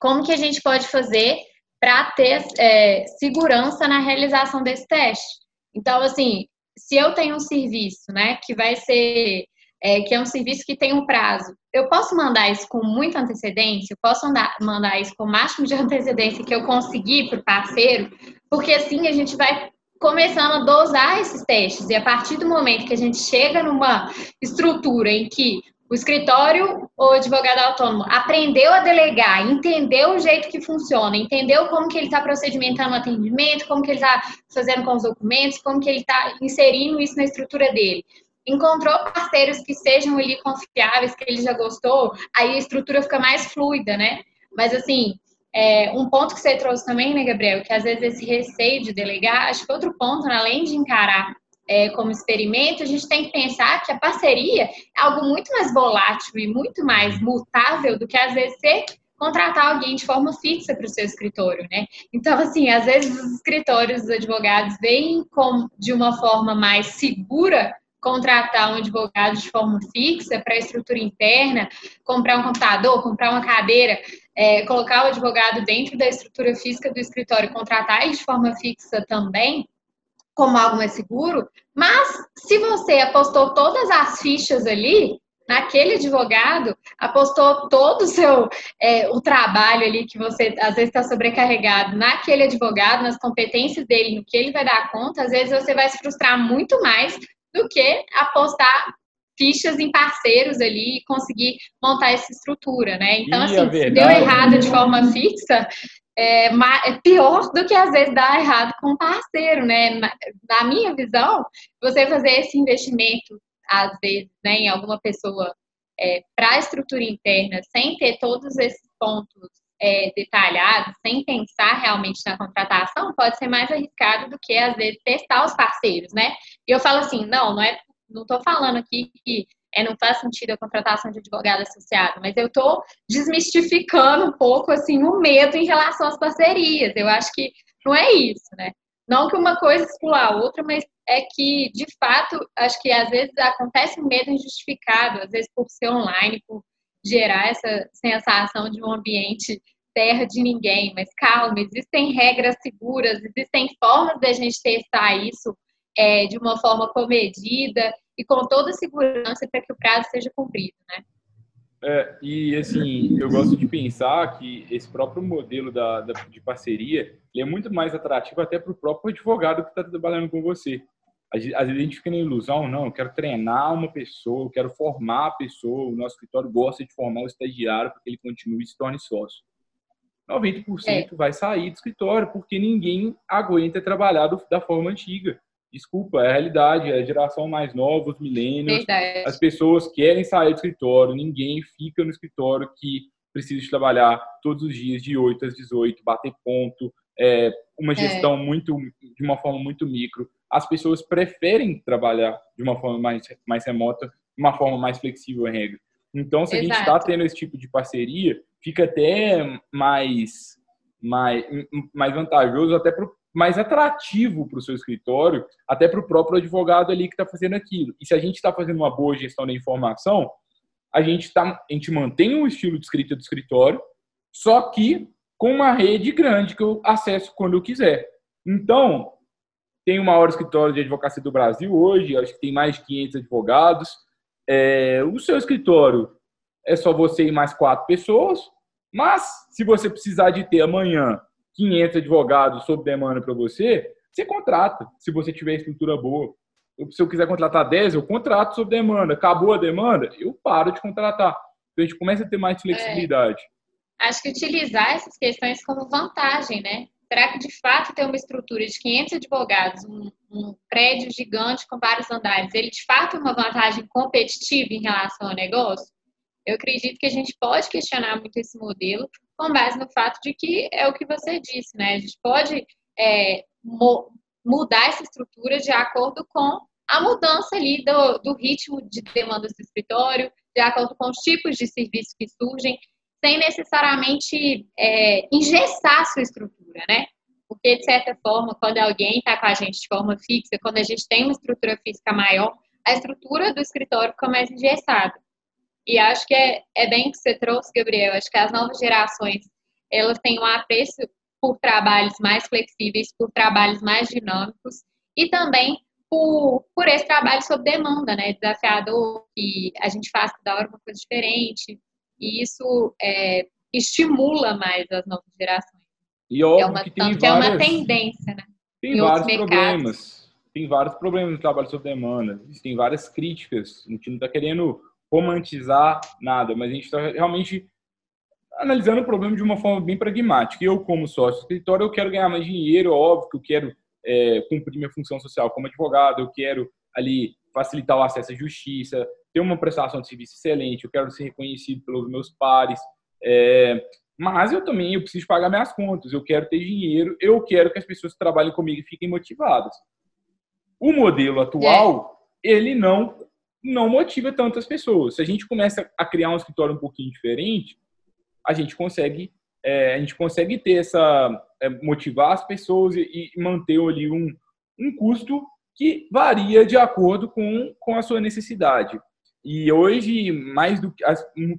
Como que a gente pode fazer para ter é, segurança na realização desse teste? Então, assim, se eu tenho um serviço, né, que vai ser é, que é um serviço que tem um prazo. Eu posso mandar isso com muita antecedência, eu posso mandar, mandar isso com o máximo de *laughs* antecedência que eu conseguir para o parceiro, porque assim a gente vai começando a dosar esses testes. E a partir do momento que a gente chega numa estrutura em que o escritório ou advogado autônomo aprendeu a delegar, entendeu o jeito que funciona, entendeu como que ele está procedimentando o atendimento, como que ele está fazendo com os documentos, como que ele está inserindo isso na estrutura dele encontrou parceiros que sejam ali confiáveis, que ele já gostou, aí a estrutura fica mais fluida, né? Mas assim, é, um ponto que você trouxe também, né, Gabriel, que às vezes esse receio de delegar, acho que outro ponto, né, além de encarar é, como experimento, a gente tem que pensar que a parceria é algo muito mais volátil e muito mais mutável do que às vezes você contratar alguém de forma fixa para o seu escritório, né? Então, assim, às vezes os escritórios, os advogados veem como de uma forma mais segura contratar um advogado de forma fixa para a estrutura interna, comprar um computador, comprar uma cadeira, é, colocar o advogado dentro da estrutura física do escritório, contratar de forma fixa também, como algo mais seguro. Mas se você apostou todas as fichas ali, naquele advogado, apostou todo o seu é, o trabalho ali que você às vezes está sobrecarregado naquele advogado, nas competências dele, no que ele vai dar conta, às vezes você vai se frustrar muito mais do que apostar fichas em parceiros ali e conseguir montar essa estrutura, né? Então, e assim, se deu errado de forma fixa, é, é, pior do que às vezes dar errado com um parceiro, né? Na, na, minha visão, você fazer esse investimento, às vezes, né, em alguma pessoa é, para a estrutura interna, sem ter todos esses pontos é, detalhados, sem pensar realmente na contratação, pode ser mais arriscado do que, às vezes, testar os parceiros, né? E eu falo assim, não, não é, não estou falando aqui que é, não faz sentido a contratação de advogado associado, mas eu estou desmistificando um pouco, assim, o medo em relação às parcerias. Eu acho que não é isso, né? Não que uma coisa exclua a outra, mas é que, de fato, acho que às vezes acontece um medo injustificado, às vezes por ser online, por gerar essa sensação de um ambiente terra de ninguém, mas calma, existem regras seguras, existem formas de a gente testar isso é, de uma forma comedida e com toda segurança para que o prazo seja cumprido, né? É, e assim, eu gosto de pensar que esse próprio modelo da, da de parceria é muito mais atrativo até para o próprio advogado que está trabalhando com você. Às vezes a gente fica na ilusão, não, eu quero treinar uma pessoa, eu quero formar a pessoa, o nosso escritório gosta de formar o estagiário para que ele continue e se torne sócio. 90% é. vai sair do escritório porque ninguém aguenta trabalhar do, da forma antiga. Desculpa, é a realidade, é a geração mais nova, os milênios, as pessoas querem sair do escritório, ninguém fica no escritório que precisa de trabalhar todos os dias de 8 às 18, bater ponto, é, uma é. gestão é. muito de uma forma muito micro. As pessoas preferem trabalhar de uma forma mais, mais remota, de uma forma mais flexível em regra. Então, se Exato. a gente está tendo esse tipo de parceria, fica até mais, mais, mais vantajoso, até pro, mais atrativo para o seu escritório, até para o próprio advogado ali que está fazendo aquilo. E se a gente está fazendo uma boa gestão da informação, a gente, tá, a gente mantém o estilo de escrita do escritório, só que com uma rede grande que eu acesso quando eu quiser. Então, tem o maior escritório de advocacia do Brasil hoje, acho que tem mais de 500 advogados. É, o seu escritório é só você e mais quatro pessoas, mas se você precisar de ter amanhã 500 advogados sob demanda para você, você contrata, se você tiver estrutura boa. Se eu quiser contratar 10, eu contrato sob demanda. Acabou a demanda, eu paro de contratar. Então a gente começa a ter mais flexibilidade. É acho que utilizar essas questões como vantagem, né? Será que de fato ter uma estrutura de 500 advogados, um, um, prédio gigante com vários andares, ele de fato é uma vantagem competitiva em relação ao negócio? Eu acredito que a gente pode questionar muito esse modelo com base no fato de que é o que você disse, né? A gente pode é, mudar essa estrutura de acordo com a mudança ali do, do ritmo de demandas do escritório, de acordo com os tipos de serviços que surgem sem necessariamente é, engessar a sua estrutura, né? Porque, de certa forma, quando alguém está com a gente de forma fixa, quando a gente tem uma estrutura física maior, a estrutura do escritório fica mais engessada. E acho que é, é bem que você trouxe, Gabriel. Acho que as novas gerações, elas têm um apreço por trabalhos mais flexíveis, por trabalhos mais dinâmicos e também por, por esse trabalho sob demanda, né? Desafiador, que a gente faz toda hora uma coisa diferente, e isso é, estimula mais as novas gerações. E óbvio é uma, que tem várias, é uma tendência, né? Tem em vários problemas. Tem vários problemas no trabalho sob demanda. Tem várias críticas. A gente não está querendo romantizar nada, mas a gente está realmente analisando o problema de uma forma bem pragmática. Eu, como sócio do escritório, eu quero ganhar mais dinheiro, óbvio que eu quero é, cumprir minha função social como advogado, eu quero ali facilitar o acesso à justiça, ter uma prestação de serviço excelente, eu quero ser reconhecido pelos meus pares, é, mas eu também eu preciso pagar minhas contas, eu quero ter dinheiro, eu quero que as pessoas que trabalhem comigo fiquem motivadas. O modelo atual, é. ele não não motiva tantas pessoas. Se a gente começa a criar um escritório um pouquinho diferente, a gente consegue é, a gente consegue ter essa é, motivar as pessoas e, e manter ali um, um custo que varia de acordo com, com a sua necessidade. E hoje, mais do que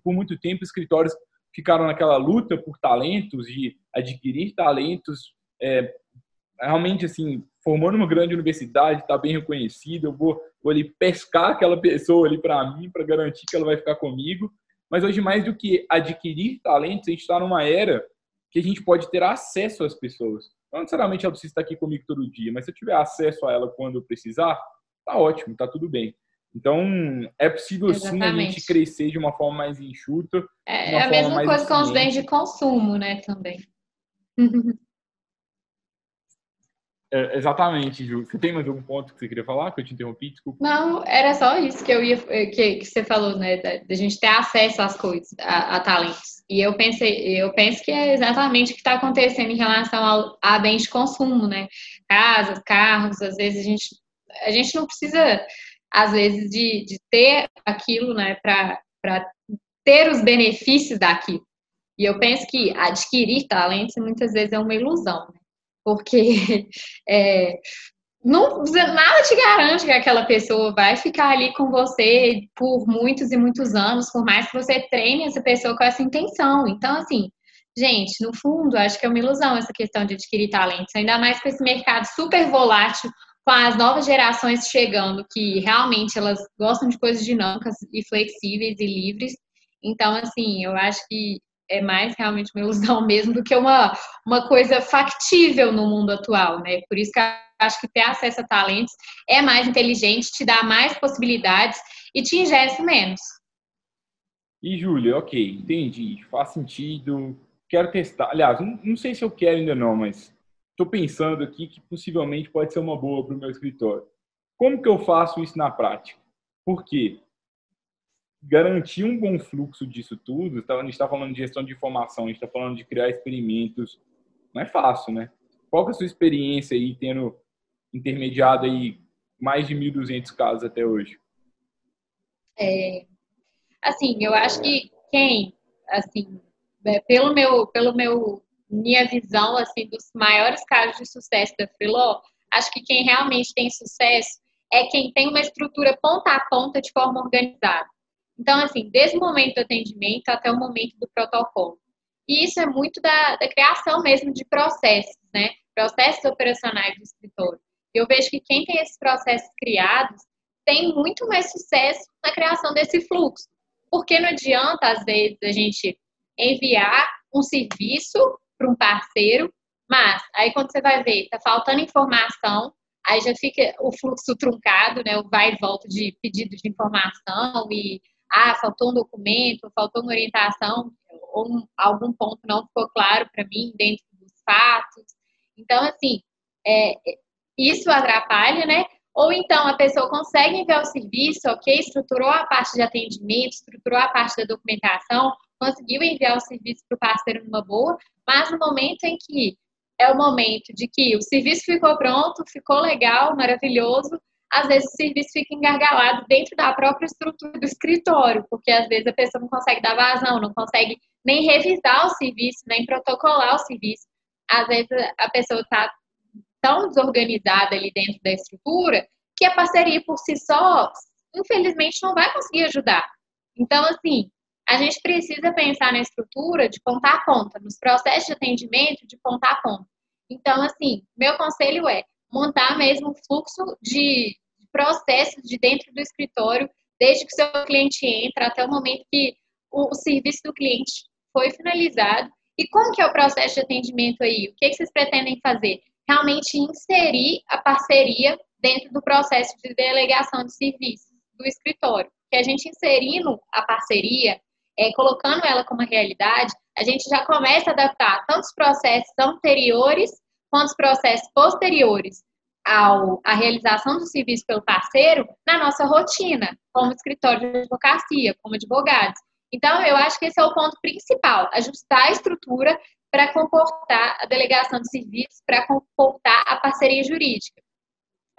por muito tempo, escritórios ficaram naquela luta por talentos, de adquirir talentos, é, realmente assim, formando uma grande universidade, está bem reconhecida, eu vou, vou ali pescar aquela pessoa ali para mim, para garantir que ela vai ficar comigo. Mas hoje, mais do que adquirir talentos, a gente está numa era que a gente pode ter acesso às pessoas. Não necessariamente ela precisa estar aqui comigo todo dia, mas se eu tiver acesso a ela quando eu precisar, tá ótimo, tá tudo bem. Então, é possível Exatamente. sim a gente crescer de uma forma mais enxuta. É, é a mesma coisa com os bens de consumo, né, também. *laughs* É, exatamente, Ju. Você tem mais algum ponto que você queria falar, que eu te interrompi? Desculpa. Não, era só isso que eu ia que, que você falou, né? Da, da gente ter acesso às coisas, a, a, talentos. E eu pensei, eu penso que é exatamente o que está acontecendo em relação ao, a bens de consumo, né? Casas, carros, às vezes a gente, a gente não precisa, às vezes, de, de ter aquilo, né, para ter os benefícios daquilo. E eu penso que adquirir talentos muitas vezes é uma ilusão, né? Porque *laughs* é, não, nada te garante que aquela pessoa vai ficar ali com você por muitos e muitos anos, por mais que você treine essa pessoa com essa intenção. Então, assim, gente, no fundo, acho que é uma ilusão essa questão de adquirir talentos, ainda mais com esse mercado super volátil, com as novas gerações chegando, que realmente elas gostam de coisas dinâmicas e flexíveis e livres. Então, assim, eu acho que é mais realmente uma ilusão *laughs* mesmo do que uma, uma coisa factível no mundo atual, né? Por isso que acho que ter acesso a talentos é mais inteligente, te dá mais possibilidades e te ingesse menos. E, Júlia, ok, entendi, faz sentido, quero testar. Aliás, não, não sei se eu quero ainda não, mas estou pensando aqui que possivelmente pode ser uma boa para o meu escritório. Como que eu faço isso na prática? Por quê? Garantir um bom fluxo disso tudo, tá, a gente está falando de gestão de informação, a gente está falando de criar experimentos, não é fácil, né? Qual que é a sua experiência aí, tendo intermediado aí mais de 1.200 casos até hoje? É, assim, eu acho que quem, assim, é, pelo meu, pelo meu, minha visão, assim, dos maiores casos de sucesso da Freeló, acho que quem realmente tem sucesso é quem tem uma estrutura ponta a ponta de forma organizada. Então, assim, desde o momento do atendimento até o momento do protocolo. E isso é muito da, da criação mesmo de processos, né? Processos operacionais do escritório. Eu vejo que quem tem esses processos criados tem muito mais sucesso na criação desse fluxo. Porque não adianta, às vezes, a gente enviar um serviço para um parceiro, mas aí quando você vai ver, está faltando informação, aí já fica o fluxo truncado, né? O vai e volta de pedido de informação e ah, faltou um documento, faltou uma orientação, ou um, algum ponto não ficou claro para mim dentro dos fatos. Então, assim, é, isso atrapalha, né? Ou então a pessoa consegue enviar o serviço, ok, estruturou a parte de atendimento, estruturou a parte da documentação, conseguiu enviar o serviço para o parceiro numa boa, mas no momento em que é o momento de que o serviço ficou pronto, ficou legal, maravilhoso, às vezes o serviço fica engargalado dentro da própria estrutura do escritório, porque às vezes a pessoa não consegue dar vazão, não consegue nem revisar o serviço, nem protocolar o serviço. Às vezes a pessoa está tão desorganizada ali dentro da estrutura que a parceria por si só, infelizmente, não vai conseguir ajudar. Então, assim, a gente precisa pensar na estrutura de ponta a ponta, nos processos de atendimento de ponta a ponta. Então, assim, meu conselho é montar mesmo um fluxo de processos de dentro do escritório, desde que o seu cliente entra até o momento que o, serviço do cliente foi finalizado. E como que é o processo de atendimento aí? O que, que vocês pretendem fazer? realmente inserir a parceria dentro do processo de delegação de serviços do escritório. Que a gente inserindo a parceria, é, colocando ela como realidade, a gente já começa a adaptar tanto os processos anteriores quanto os processos posteriores ao, à realização do serviço pelo parceiro na nossa rotina, como escritório de advocacia, como advogados. Então, eu acho que esse é o ponto principal, ajustar a estrutura para comportar a delegação de serviços, para comportar a parceria jurídica.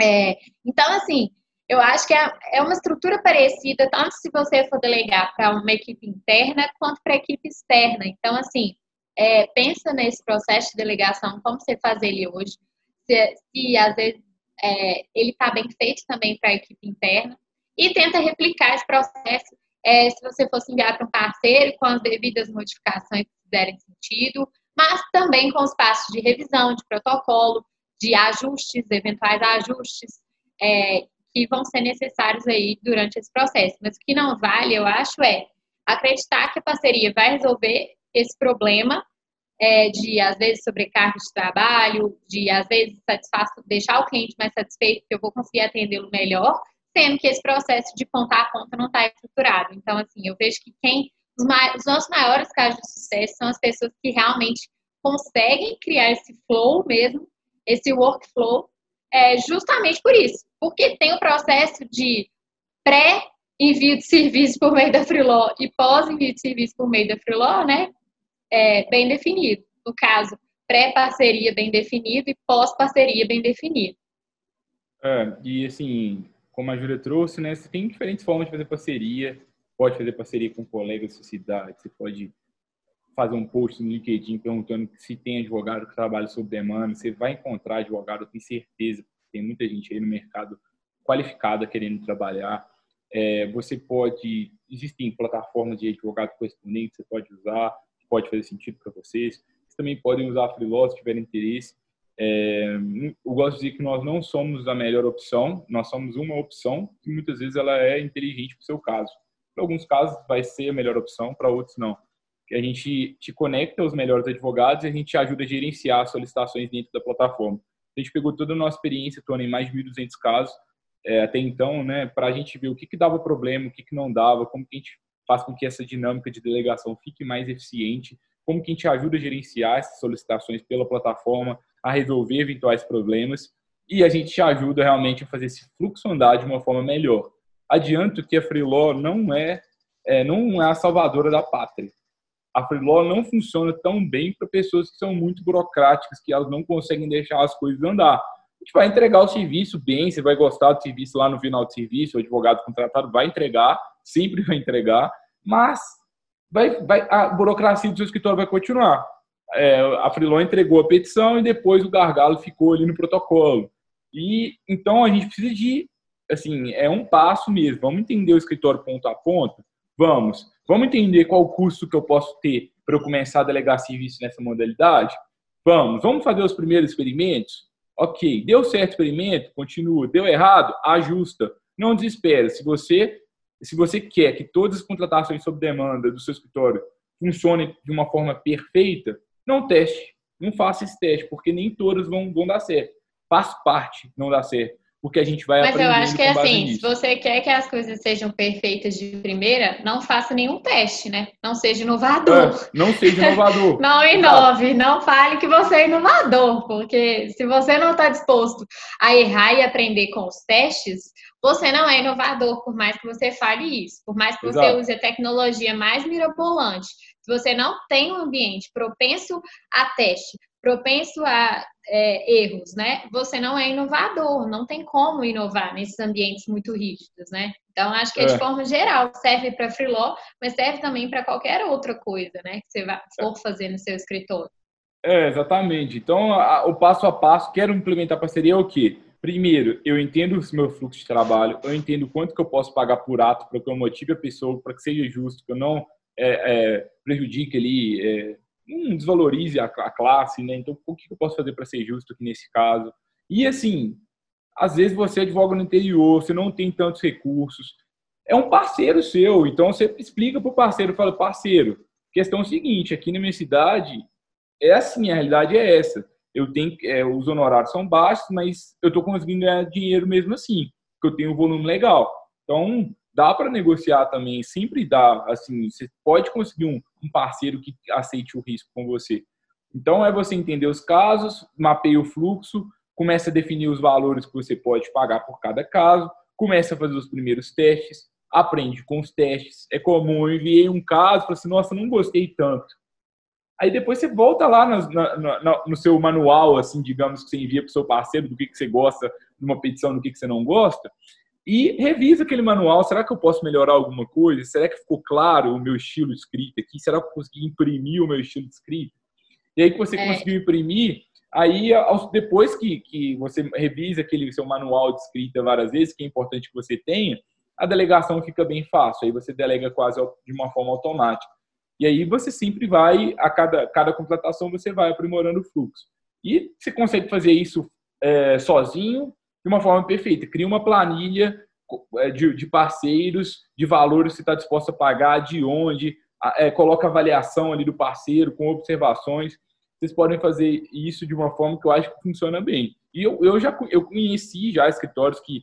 É, então, assim, eu acho que é, é uma estrutura parecida, tanto se você for delegar para uma equipe interna, quanto para a equipe externa. Então, assim, é, pensa nesse processo de delegação, como você faz ele hoje, se, se às vezes é, ele está bem feito também para a equipe interna, e tenta replicar esse processo é, se você fosse enviar para um parceiro com as devidas modificações que fizerem sentido, mas também com os passos de revisão, de protocolo, de ajustes, eventuais ajustes é, que vão ser necessários aí durante esse processo. Mas o que não vale, eu acho, é acreditar que a parceria vai resolver esse problema é, de, às vezes, sobrecarga de trabalho, de, às vezes, deixar o cliente mais satisfeito, que eu vou conseguir atendê-lo melhor, sendo que esse processo de ponta a ponta não está estruturado. Então, assim, eu vejo que quem os, os nossos maiores casos de sucesso são as pessoas que realmente conseguem criar esse flow mesmo, esse workflow, é, justamente por isso. Porque tem o processo de pré-envio de serviço por meio da Freeló e pós-envio de serviço por meio da Freeló, né? É, bem definido. No caso, pré-parceria bem definido e pós-parceria bem definido. É, e assim, como a Júlia trouxe, né? Você tem diferentes formas de fazer parceria pode fazer parceria com colegas da sua cidade, você pode fazer um post no LinkedIn perguntando se tem advogado que trabalha sob demanda, você vai encontrar advogado, eu tenho certeza, tem muita gente aí no mercado qualificada querendo trabalhar. É, você pode, existem plataformas de advogado correspondente, você pode usar, pode fazer sentido para vocês. Vocês também podem usar a Freelance se tiverem interesse. É, eu gosto de dizer que nós não somos a melhor opção, nós somos uma opção e muitas vezes ela é inteligente para o seu caso. Para alguns casos vai ser a melhor opção, para outros não. A gente te conecta aos melhores advogados e a gente ajuda a gerenciar solicitações dentro da plataforma. A gente pegou toda a nossa experiência, Tony, em mais de 1.200 casos é, até então, né, para a gente ver o que, que dava problema, o que, que não dava, como que a gente faz com que essa dinâmica de delegação fique mais eficiente, como que a gente ajuda a gerenciar essas solicitações pela plataforma, a resolver eventuais problemas e a gente te ajuda realmente a fazer esse fluxo andar de uma forma melhor. Adianto que a Freeló não é, é não é a salvadora da pátria. A Freeló não funciona tão bem para pessoas que são muito burocráticas, que elas não conseguem deixar as coisas andar. A gente vai entregar o serviço bem, você vai gostar do serviço lá no final do serviço, o advogado contratado vai entregar, sempre vai entregar, mas vai, vai, a burocracia do seu escritório vai continuar é, a Freelon entregou a petição e depois o gargalo ficou ali no protocolo. E então a gente precisa de, assim, é um passo mesmo. Vamos entender o escritório ponto a ponto? Vamos. Vamos entender qual o custo que eu posso ter para eu começar a delegar serviço nessa modalidade? Vamos. Vamos fazer os primeiros experimentos? Ok. Deu certo o experimento? Continua. Deu errado? Ajusta. Não desespera. Se você, se você quer que todas as contratações sob demanda do seu escritório funcionem de uma forma perfeita, não teste. Não faça esse teste, porque nem todas vão, vão dar certo. Faz parte não dar certo. Porque a gente vai Mas eu acho que é assim, nisso. se você quer que as coisas sejam perfeitas de primeira, não faça nenhum teste, né? Não seja inovador. É, não seja inovador. *laughs* não inove, não fale que você é inovador, porque se você não está disposto a errar e aprender com os testes, você não é inovador, por mais que você fale isso, por mais que você Exato. use a tecnologia mais mirabolante. Se você não tem um ambiente propenso a teste, propenso a é, erros, né? Você não é inovador, não tem como inovar nesses ambientes muito rígidos, né? Então, acho que é, de é. forma geral, serve para freeló, mas serve também para qualquer outra coisa, né? Que você for fazer no seu escritório. É, exatamente. Então, a, o passo a passo, quero implementar parceria é o quê? Primeiro, eu entendo o meu fluxo de trabalho, eu entendo quanto que eu posso pagar por ato para que eu motive a pessoa, para que seja justo, que eu não é, é, prejudique ali, é, não desvalorize a, a, classe, né? Então, o que eu posso fazer para ser justo aqui nesse caso? E assim, às vezes você advoga no interior, você não tem tantos recursos, é um parceiro seu, então você explica para o parceiro, fala, parceiro, questão é seguinte, aqui na minha cidade é assim, a realidade é essa eu tenho é, os honorários são baixos, mas eu estou conseguindo ganhar dinheiro mesmo assim, porque eu tenho um volume legal. Então, dá para negociar também, sempre dá. Assim, você pode conseguir um, um, parceiro que aceite o risco com você. Então, é você entender os casos, mapeia o fluxo, começa a definir os valores que você pode pagar por cada caso, começa a fazer os primeiros testes, aprende com os testes. É comum, eu enviei um caso, falei assim, nossa, não gostei tanto Aí depois você volta lá no, no, no seu manual, assim, digamos, que você envia para o seu parceiro do que, que você gosta de uma petição, do que, que você não gosta, e revisa aquele manual. Será que eu posso melhorar alguma coisa? Será que ficou claro o meu estilo escrito aqui? Será que eu consegui imprimir o meu estilo escrito? E aí que você é. conseguiu imprimir, aí depois que, que você revisa aquele seu manual de escrita várias vezes, que é importante que você tenha, a delegação fica bem fácil. Aí você delega quase de uma forma automática. E aí você sempre vai, a cada, cada contratação, você vai aprimorando o fluxo. E você consegue fazer isso é, sozinho de uma forma perfeita. Cria uma planilha é, de, de parceiros, de valores que você está disposto a pagar, de onde, é, coloca avaliação ali do parceiro com observações. Vocês podem fazer isso de uma forma que eu acho que funciona bem. E eu, eu já eu conheci já escritórios que,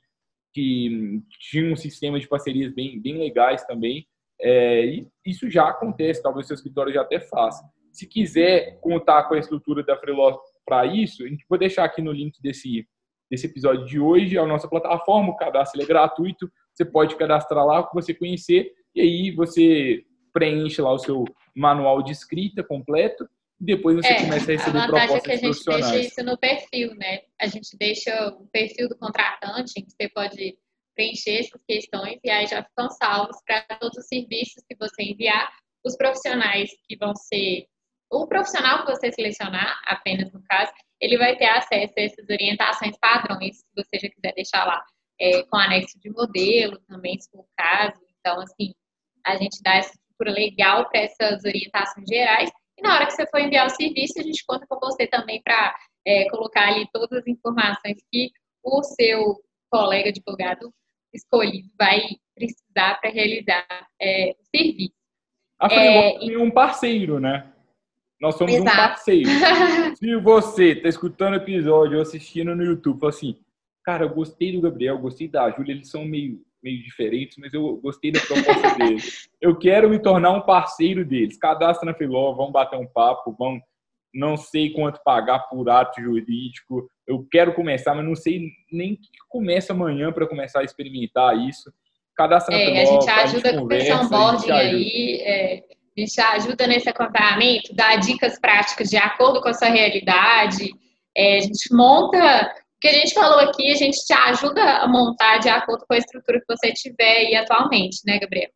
que tinham um sistema de parcerias bem, bem legais também. É, e isso já acontece, talvez seu escritório já até faça. Se quiser contar com a estrutura da Freelance para isso, a gente vai deixar aqui no link desse, desse episódio de hoje a nossa plataforma, o cadastro é gratuito, você pode cadastrar lá para você conhecer e aí você preenche lá o seu manual de escrita completo e depois você é, começa a receber a propostas é que a gente deixa isso no perfil, né? A gente deixa o perfil do contratante, que você pode preencher essas questões e aí já ficam salvos para todos os serviços que você enviar. Os profissionais que vão ser. O profissional que você selecionar, apenas no caso, ele vai ter acesso a essas orientações padrões, se você já quiser deixar lá, é, com anexo de modelo também, se for o caso. Então, assim, a gente dá essa estrutura legal para essas orientações gerais E na hora que você for enviar o serviço, a gente conta com você também para é, colocar ali todas as informações que o seu colega advogado escolhido vai precisar para realizar é, o serviço. A Freelog é um parceiro, né? Nós somos Exato. um parceiro. *laughs* Se você está escutando o episódio ou assistindo no YouTube, fala assim, cara, eu gostei do Gabriel, gostei da Júlia, eles são meio, meio diferentes, mas eu gostei da proposta *laughs* deles. Eu quero me tornar um parceiro deles. Cadastra na Filó, vamos bater um papo, vamos não sei quanto pagar por ato jurídico. Eu quero começar, mas não sei nem que começa amanhã para começar a experimentar isso. Cadastra é, a gente ajuda a com esse onboarding aí, é, a gente ajuda nesse acompanhamento, dá dicas práticas de acordo com a sua realidade. É, a gente monta o que a gente falou aqui, a gente te ajuda a montar de acordo com a estrutura que você tiver aí atualmente, né, Gabriel?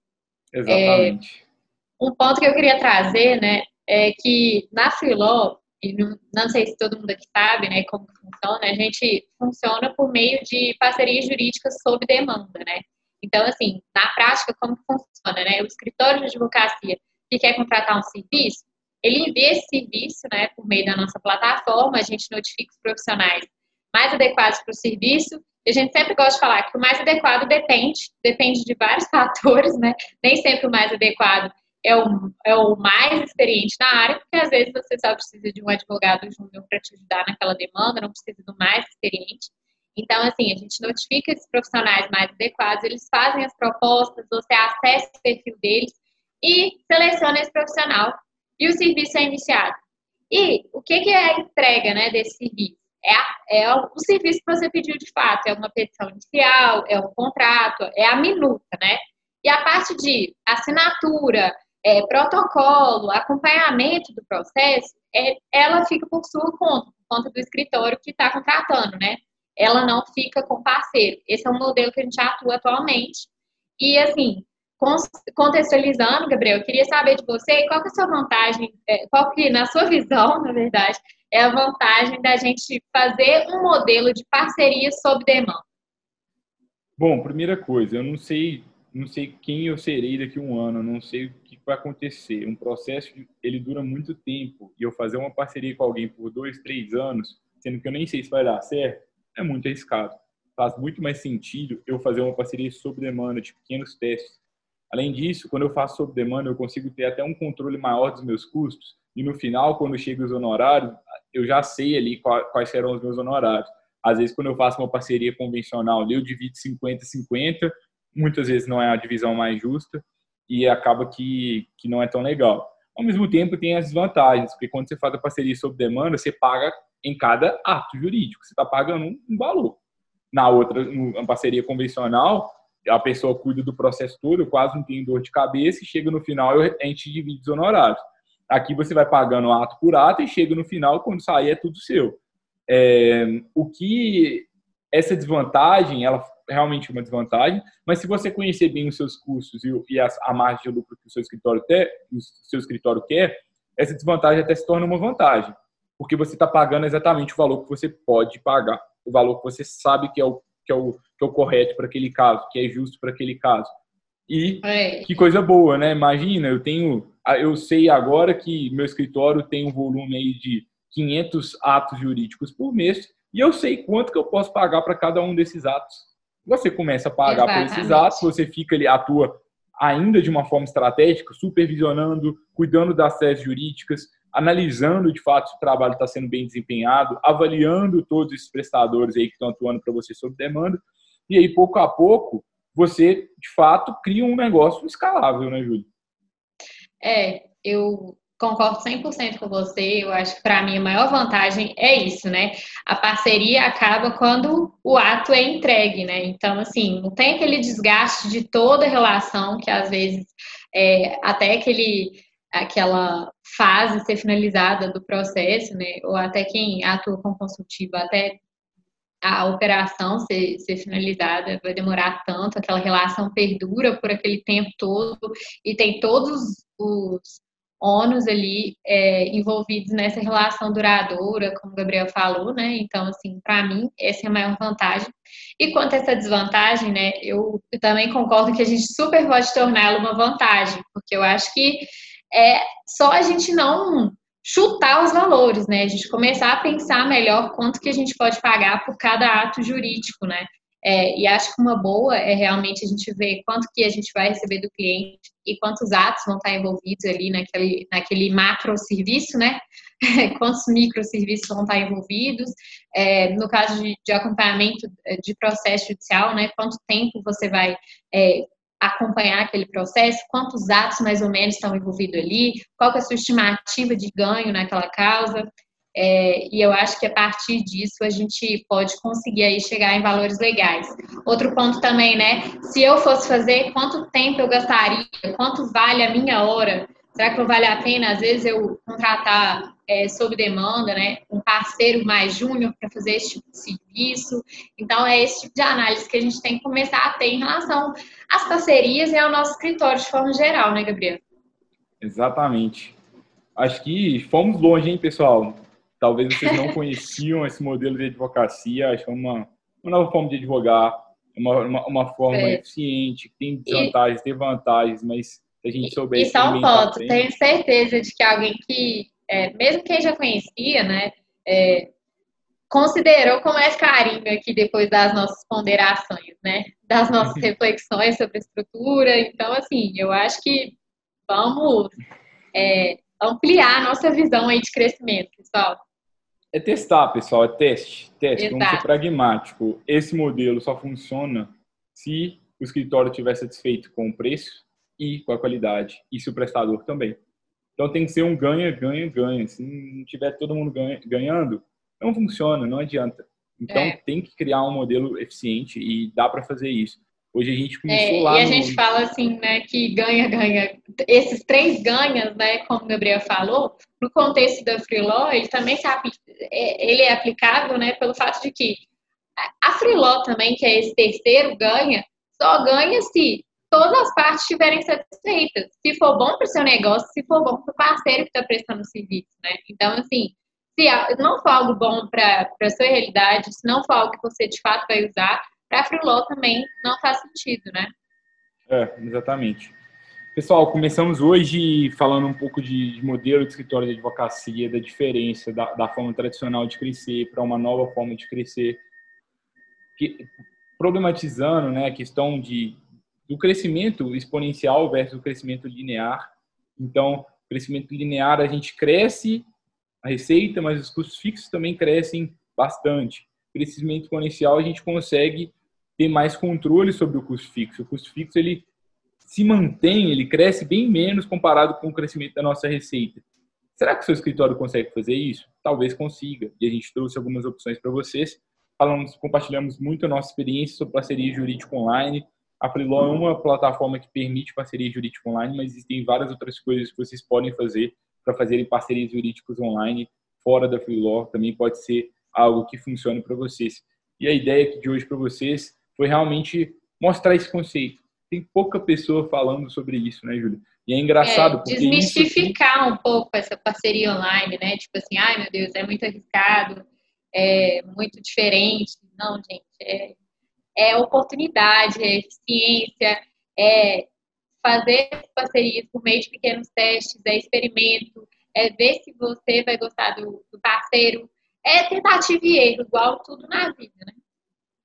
Exatamente. É, um ponto que eu queria trazer, né, é que na Freeló, e não, não, sei se todo mundo aqui sabe, né, como funciona, a gente funciona por meio de parcerias jurídicas sob demanda, né? Então, assim, na prática, como funciona, né? O escritório de advocacia que quer contratar um serviço, ele envia esse serviço, né, por meio da nossa plataforma, a gente notifica os profissionais mais adequados para o serviço, e a gente sempre gosta de falar que o mais adequado depende, depende de vários *laughs* fatores, né? Nem sempre o mais adequado é o, é o mais experiente na área, porque às vezes você só precisa de um advogado júnior para te ajudar naquela demanda, não precisa do mais experiente. Então, assim, a gente notifica esses profissionais mais adequados, eles fazem as propostas, você acessa o perfil deles e seleciona esse profissional e o serviço é iniciado. E o que, que é a entrega né, desse serviço? É, a, é o serviço que você pediu de fato, é uma petição inicial, é um contrato, é a minuta, né? E a parte de assinatura, é, protocolo, acompanhamento do processo, é, ela fica por sua conta, por conta do escritório que está contratando, né? Ela não fica com parceiro. Esse é um modelo que a gente atua atualmente. E, assim, contextualizando, Gabriel, eu queria saber de você qual que é a sua vantagem, é, qual que, na sua *laughs* visão, na verdade, é a vantagem da gente fazer um modelo de parceria sob demanda. Bom, primeira coisa, eu não sei, não sei quem eu serei daqui a um ano, não sei o que vai acontecer. Um processo ele dura muito tempo e eu fazer uma parceria com alguém por dois, três anos, sendo que eu nem sei se vai dar certo, é muito arriscado. Faz muito mais sentido eu fazer uma parceria sob demanda, de pequenos testes. Além disso, quando eu faço sob demanda, eu consigo ter até um controle maior dos meus custos e no final, quando chega os honorários, eu já sei ali quais serão os meus honorários. Às vezes, quando eu faço uma parceria convencional, eu divido 50-50, muitas vezes não é a divisão mais justa e acaba que, que não é tão legal. Ao mesmo tempo, tem as desvantagens, porque quando você faz a parceria sob demanda, você paga em cada ato jurídico, você está pagando um valor. Na outra, na parceria convencional, a pessoa cuida do processo todo, quase não tenho dor de cabeça, e chega no final, a gente divide os honorários. Aqui você vai pagando ato por ato e chega no final, quando sair é tudo seu. É, o que essa desvantagem, ela realmente uma desvantagem, mas se você conhecer bem os seus custos e, e a, a, margem de lucro que o seu escritório quer, o seu escritório quer, essa desvantagem até se torna uma vantagem, porque você está pagando exatamente o valor que você pode pagar, o valor que você sabe que é o, que é o, que é o correto para aquele caso, que é justo para aquele caso. E é. que coisa boa, né? Imagina, eu tenho eu sei agora que meu escritório tem um volume aí de 500 atos jurídicos por mês e eu sei quanto que eu posso pagar para cada um desses atos. Você começa a pagar Exatamente. por esses atos, você fica ali, atua ainda de uma forma estratégica, supervisionando, cuidando das teses jurídicas, analisando de fato se o trabalho está sendo bem desempenhado, avaliando todos esses prestadores aí que estão atuando para você sob demanda, e aí pouco a pouco você de fato cria um negócio escalável, né, Júlio? É, eu concordo 100% com você. Eu acho que para mim a maior vantagem é isso, né? A parceria acaba quando o ato é entregue, né? Então, assim, não tem aquele desgaste de toda a relação que às vezes é, até aquele aquela fase ser finalizada do processo, né? Ou até quem atua com consultivo, até a operação ser, ser finalizada vai demorar tanto, aquela relação perdura por aquele tempo todo e tem todos os ônus ali é, envolvidos nessa relação duradoura, como o Gabriel falou, né? Então, assim, para mim, essa é a maior vantagem. E quanto a essa desvantagem, né? Eu, eu também concordo que a gente super pode torná-la uma vantagem, porque eu acho que é só a gente não chutar os valores, né? A gente começar a pensar melhor quanto que a gente pode pagar por cada ato jurídico, né? É, e acho que uma boa é realmente a gente ver quanto que a gente vai receber do cliente e quantos atos vão estar envolvidos ali naquele, naquele macro serviço, né? *laughs* quantos microserviços vão estar envolvidos. É, no caso de, de, acompanhamento de processo judicial, né? Quanto tempo você vai é, acompanhar aquele processo, quantos atos mais ou menos estão envolvidos ali, qual é a sua estimativa de ganho naquela causa. É, e eu acho que a partir disso a gente pode conseguir aí chegar em valores legais. Outro ponto também, né? Se eu fosse fazer, quanto tempo eu gastaria? Quanto vale a minha hora? Será que vale a pena, às vezes, eu contratar é, sob demanda, né, um parceiro mais júnior para fazer esse tipo de serviço? Então, é esse tipo de análise que a gente tem que começar a ter em relação às parcerias e ao nosso escritório de forma geral, né, Gabriel? Exatamente. Acho que fomos longe, hein, pessoal? Talvez vocês não conheciam esse modelo de advocacia. É uma, uma nova forma de advogar, uma, uma, uma forma é. eficiente, que tem desvantagens, e... tem vantagens, mas se a gente souber... E só um ponto, tenho certeza de que alguém que, é, mesmo quem já conhecia, né, é, considerou com mais carinho aqui depois das nossas ponderações, né, das nossas *laughs* reflexões sobre a estrutura. Então, assim, eu acho que vamos é, ampliar a nossa visão aí de crescimento, pessoal. É testar, pessoal, é teste, teste, Exato. vamos ser pragmático. Esse modelo só funciona se o escritório estiver satisfeito com o preço e com a qualidade, e se o prestador também. Então tem que ser um ganha, ganha, ganha. Se não tiver todo mundo ganhando, não funciona, não adianta. Então é. tem que criar um modelo eficiente e dá para fazer isso. Hoje a gente começou é, lá. E a no... gente fala assim, né, que ganha, ganha. Esses três ganhas, né, como o Gabriel falou, no contexto da Freelaw, ele também se, é, ele é aplicável, né, pelo fato de que a Freelaw também, que é esse terceiro ganha, só ganha se todas as partes estiverem satisfeitas. Se for bom para o seu negócio, se for bom para o parceiro que está prestando o serviço, né? Então, assim, se não for algo bom para a sua realidade, se não for algo que você de fato vai usar, para a Freeló também não faz sentido, né? É, exatamente. Pessoal, começamos hoje falando um pouco de, modelo de escritório de advocacia, da diferença da, da forma tradicional de crescer para uma nova forma de crescer, que, problematizando né, a questão de, do crescimento exponencial versus o crescimento linear. Então, crescimento linear, a gente cresce a receita, mas os custos fixos também crescem bastante. Crescimento exponencial, a gente consegue ter mais controle sobre o custo fixo. O custo fixo ele se mantém, ele cresce bem menos comparado com o crescimento da nossa receita. Será que o seu escritório consegue fazer isso? Talvez consiga. E a gente trouxe algumas opções para vocês. Falamos, compartilhamos muito a nossa experiência sobre parceria jurídica online. A Freeló é uma plataforma que permite parceria jurídica online, mas existem várias outras coisas que vocês podem fazer para fazerem parcerias jurídicas online fora da Freeló. Também pode ser algo que funcione para vocês. E a ideia aqui de hoje para vocês foi realmente mostrar esse conceito. Tem pouca pessoa falando sobre isso, né, Júlia? E é engraçado é, porque desmistificar isso... um pouco essa parceria online, né? Tipo assim, ai meu Deus, é muito arriscado, é muito diferente. Não, gente, é, é oportunidade, é eficiência, é fazer parcerias por meio de pequenos testes, é experimento, é ver se você vai gostar do, do parceiro, é tentativa e erro, igual tudo na vida, né?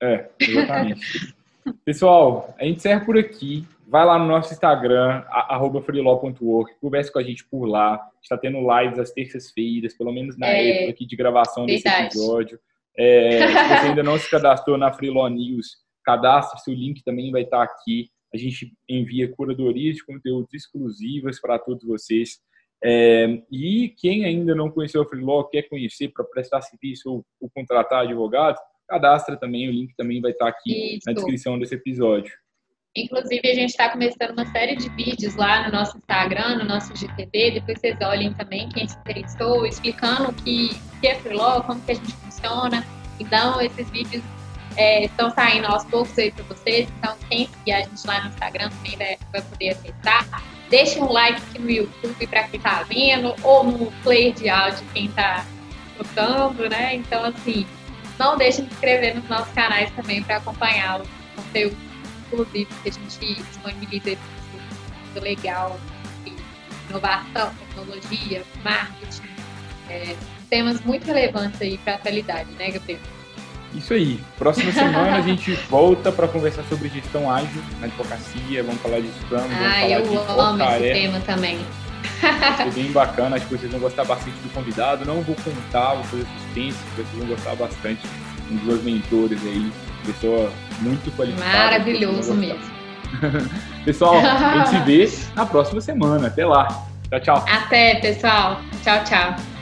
É, exatamente. Pessoal, a gente encerra por aqui. Vai lá no nosso Instagram, arroba freelaw.work, converse com a gente por lá. Está tendo lives às terças-feiras, pelo menos na é, época aqui de gravação desse verdade. episódio. É, se você ainda não se cadastrou na Freelaw News, cadastre-se, o link também vai estar aqui. A gente envia curadorias de conteúdos exclusivas para todos vocês. É, e quem ainda não conheceu a Freelaw, quer conhecer para prestar serviço ou, ou contratar advogado, cadastra também, o link também vai estar aqui Isso. na descrição desse episódio. Inclusive, a gente está começando uma série de vídeos lá no nosso Instagram, no nosso GTV. Depois vocês olhem também quem se interessou, explicando o que, que é Freelaw, como que a gente funciona. Então, esses vídeos é, estão saindo aos poucos aí para vocês. Então, quem seguir a gente lá no Instagram também vai, vai poder acessar. Deixe um like aqui no YouTube para quem está vendo, ou no player de áudio quem está escutando, né? Então, assim, não deixem de se inscrever nos nossos canais também para acompanhar os conteúdos exclusivos que a gente disponibiliza muito legal. inovação, tecnologia, marketing, é, temas muito relevantes aí para a atualidade, né, Gabriel? Isso aí. Próxima semana a gente *laughs* volta para conversar sobre gestão ágil na advocacia. Vamos falar de Scrum, vamos ah, falar eu de amo esse tema também. É bem bacana, acho que vocês vão gostar bastante do convidado. Não vou contar, vou fazer suspense, vocês vão gostar bastante. Um dos meus mentores aí, pessoa muito qualificada. Maravilhoso mesmo. *laughs* pessoal, a gente se vê *laughs* na próxima semana. Até lá. Tchau, tchau. Até, pessoal. Tchau, tchau.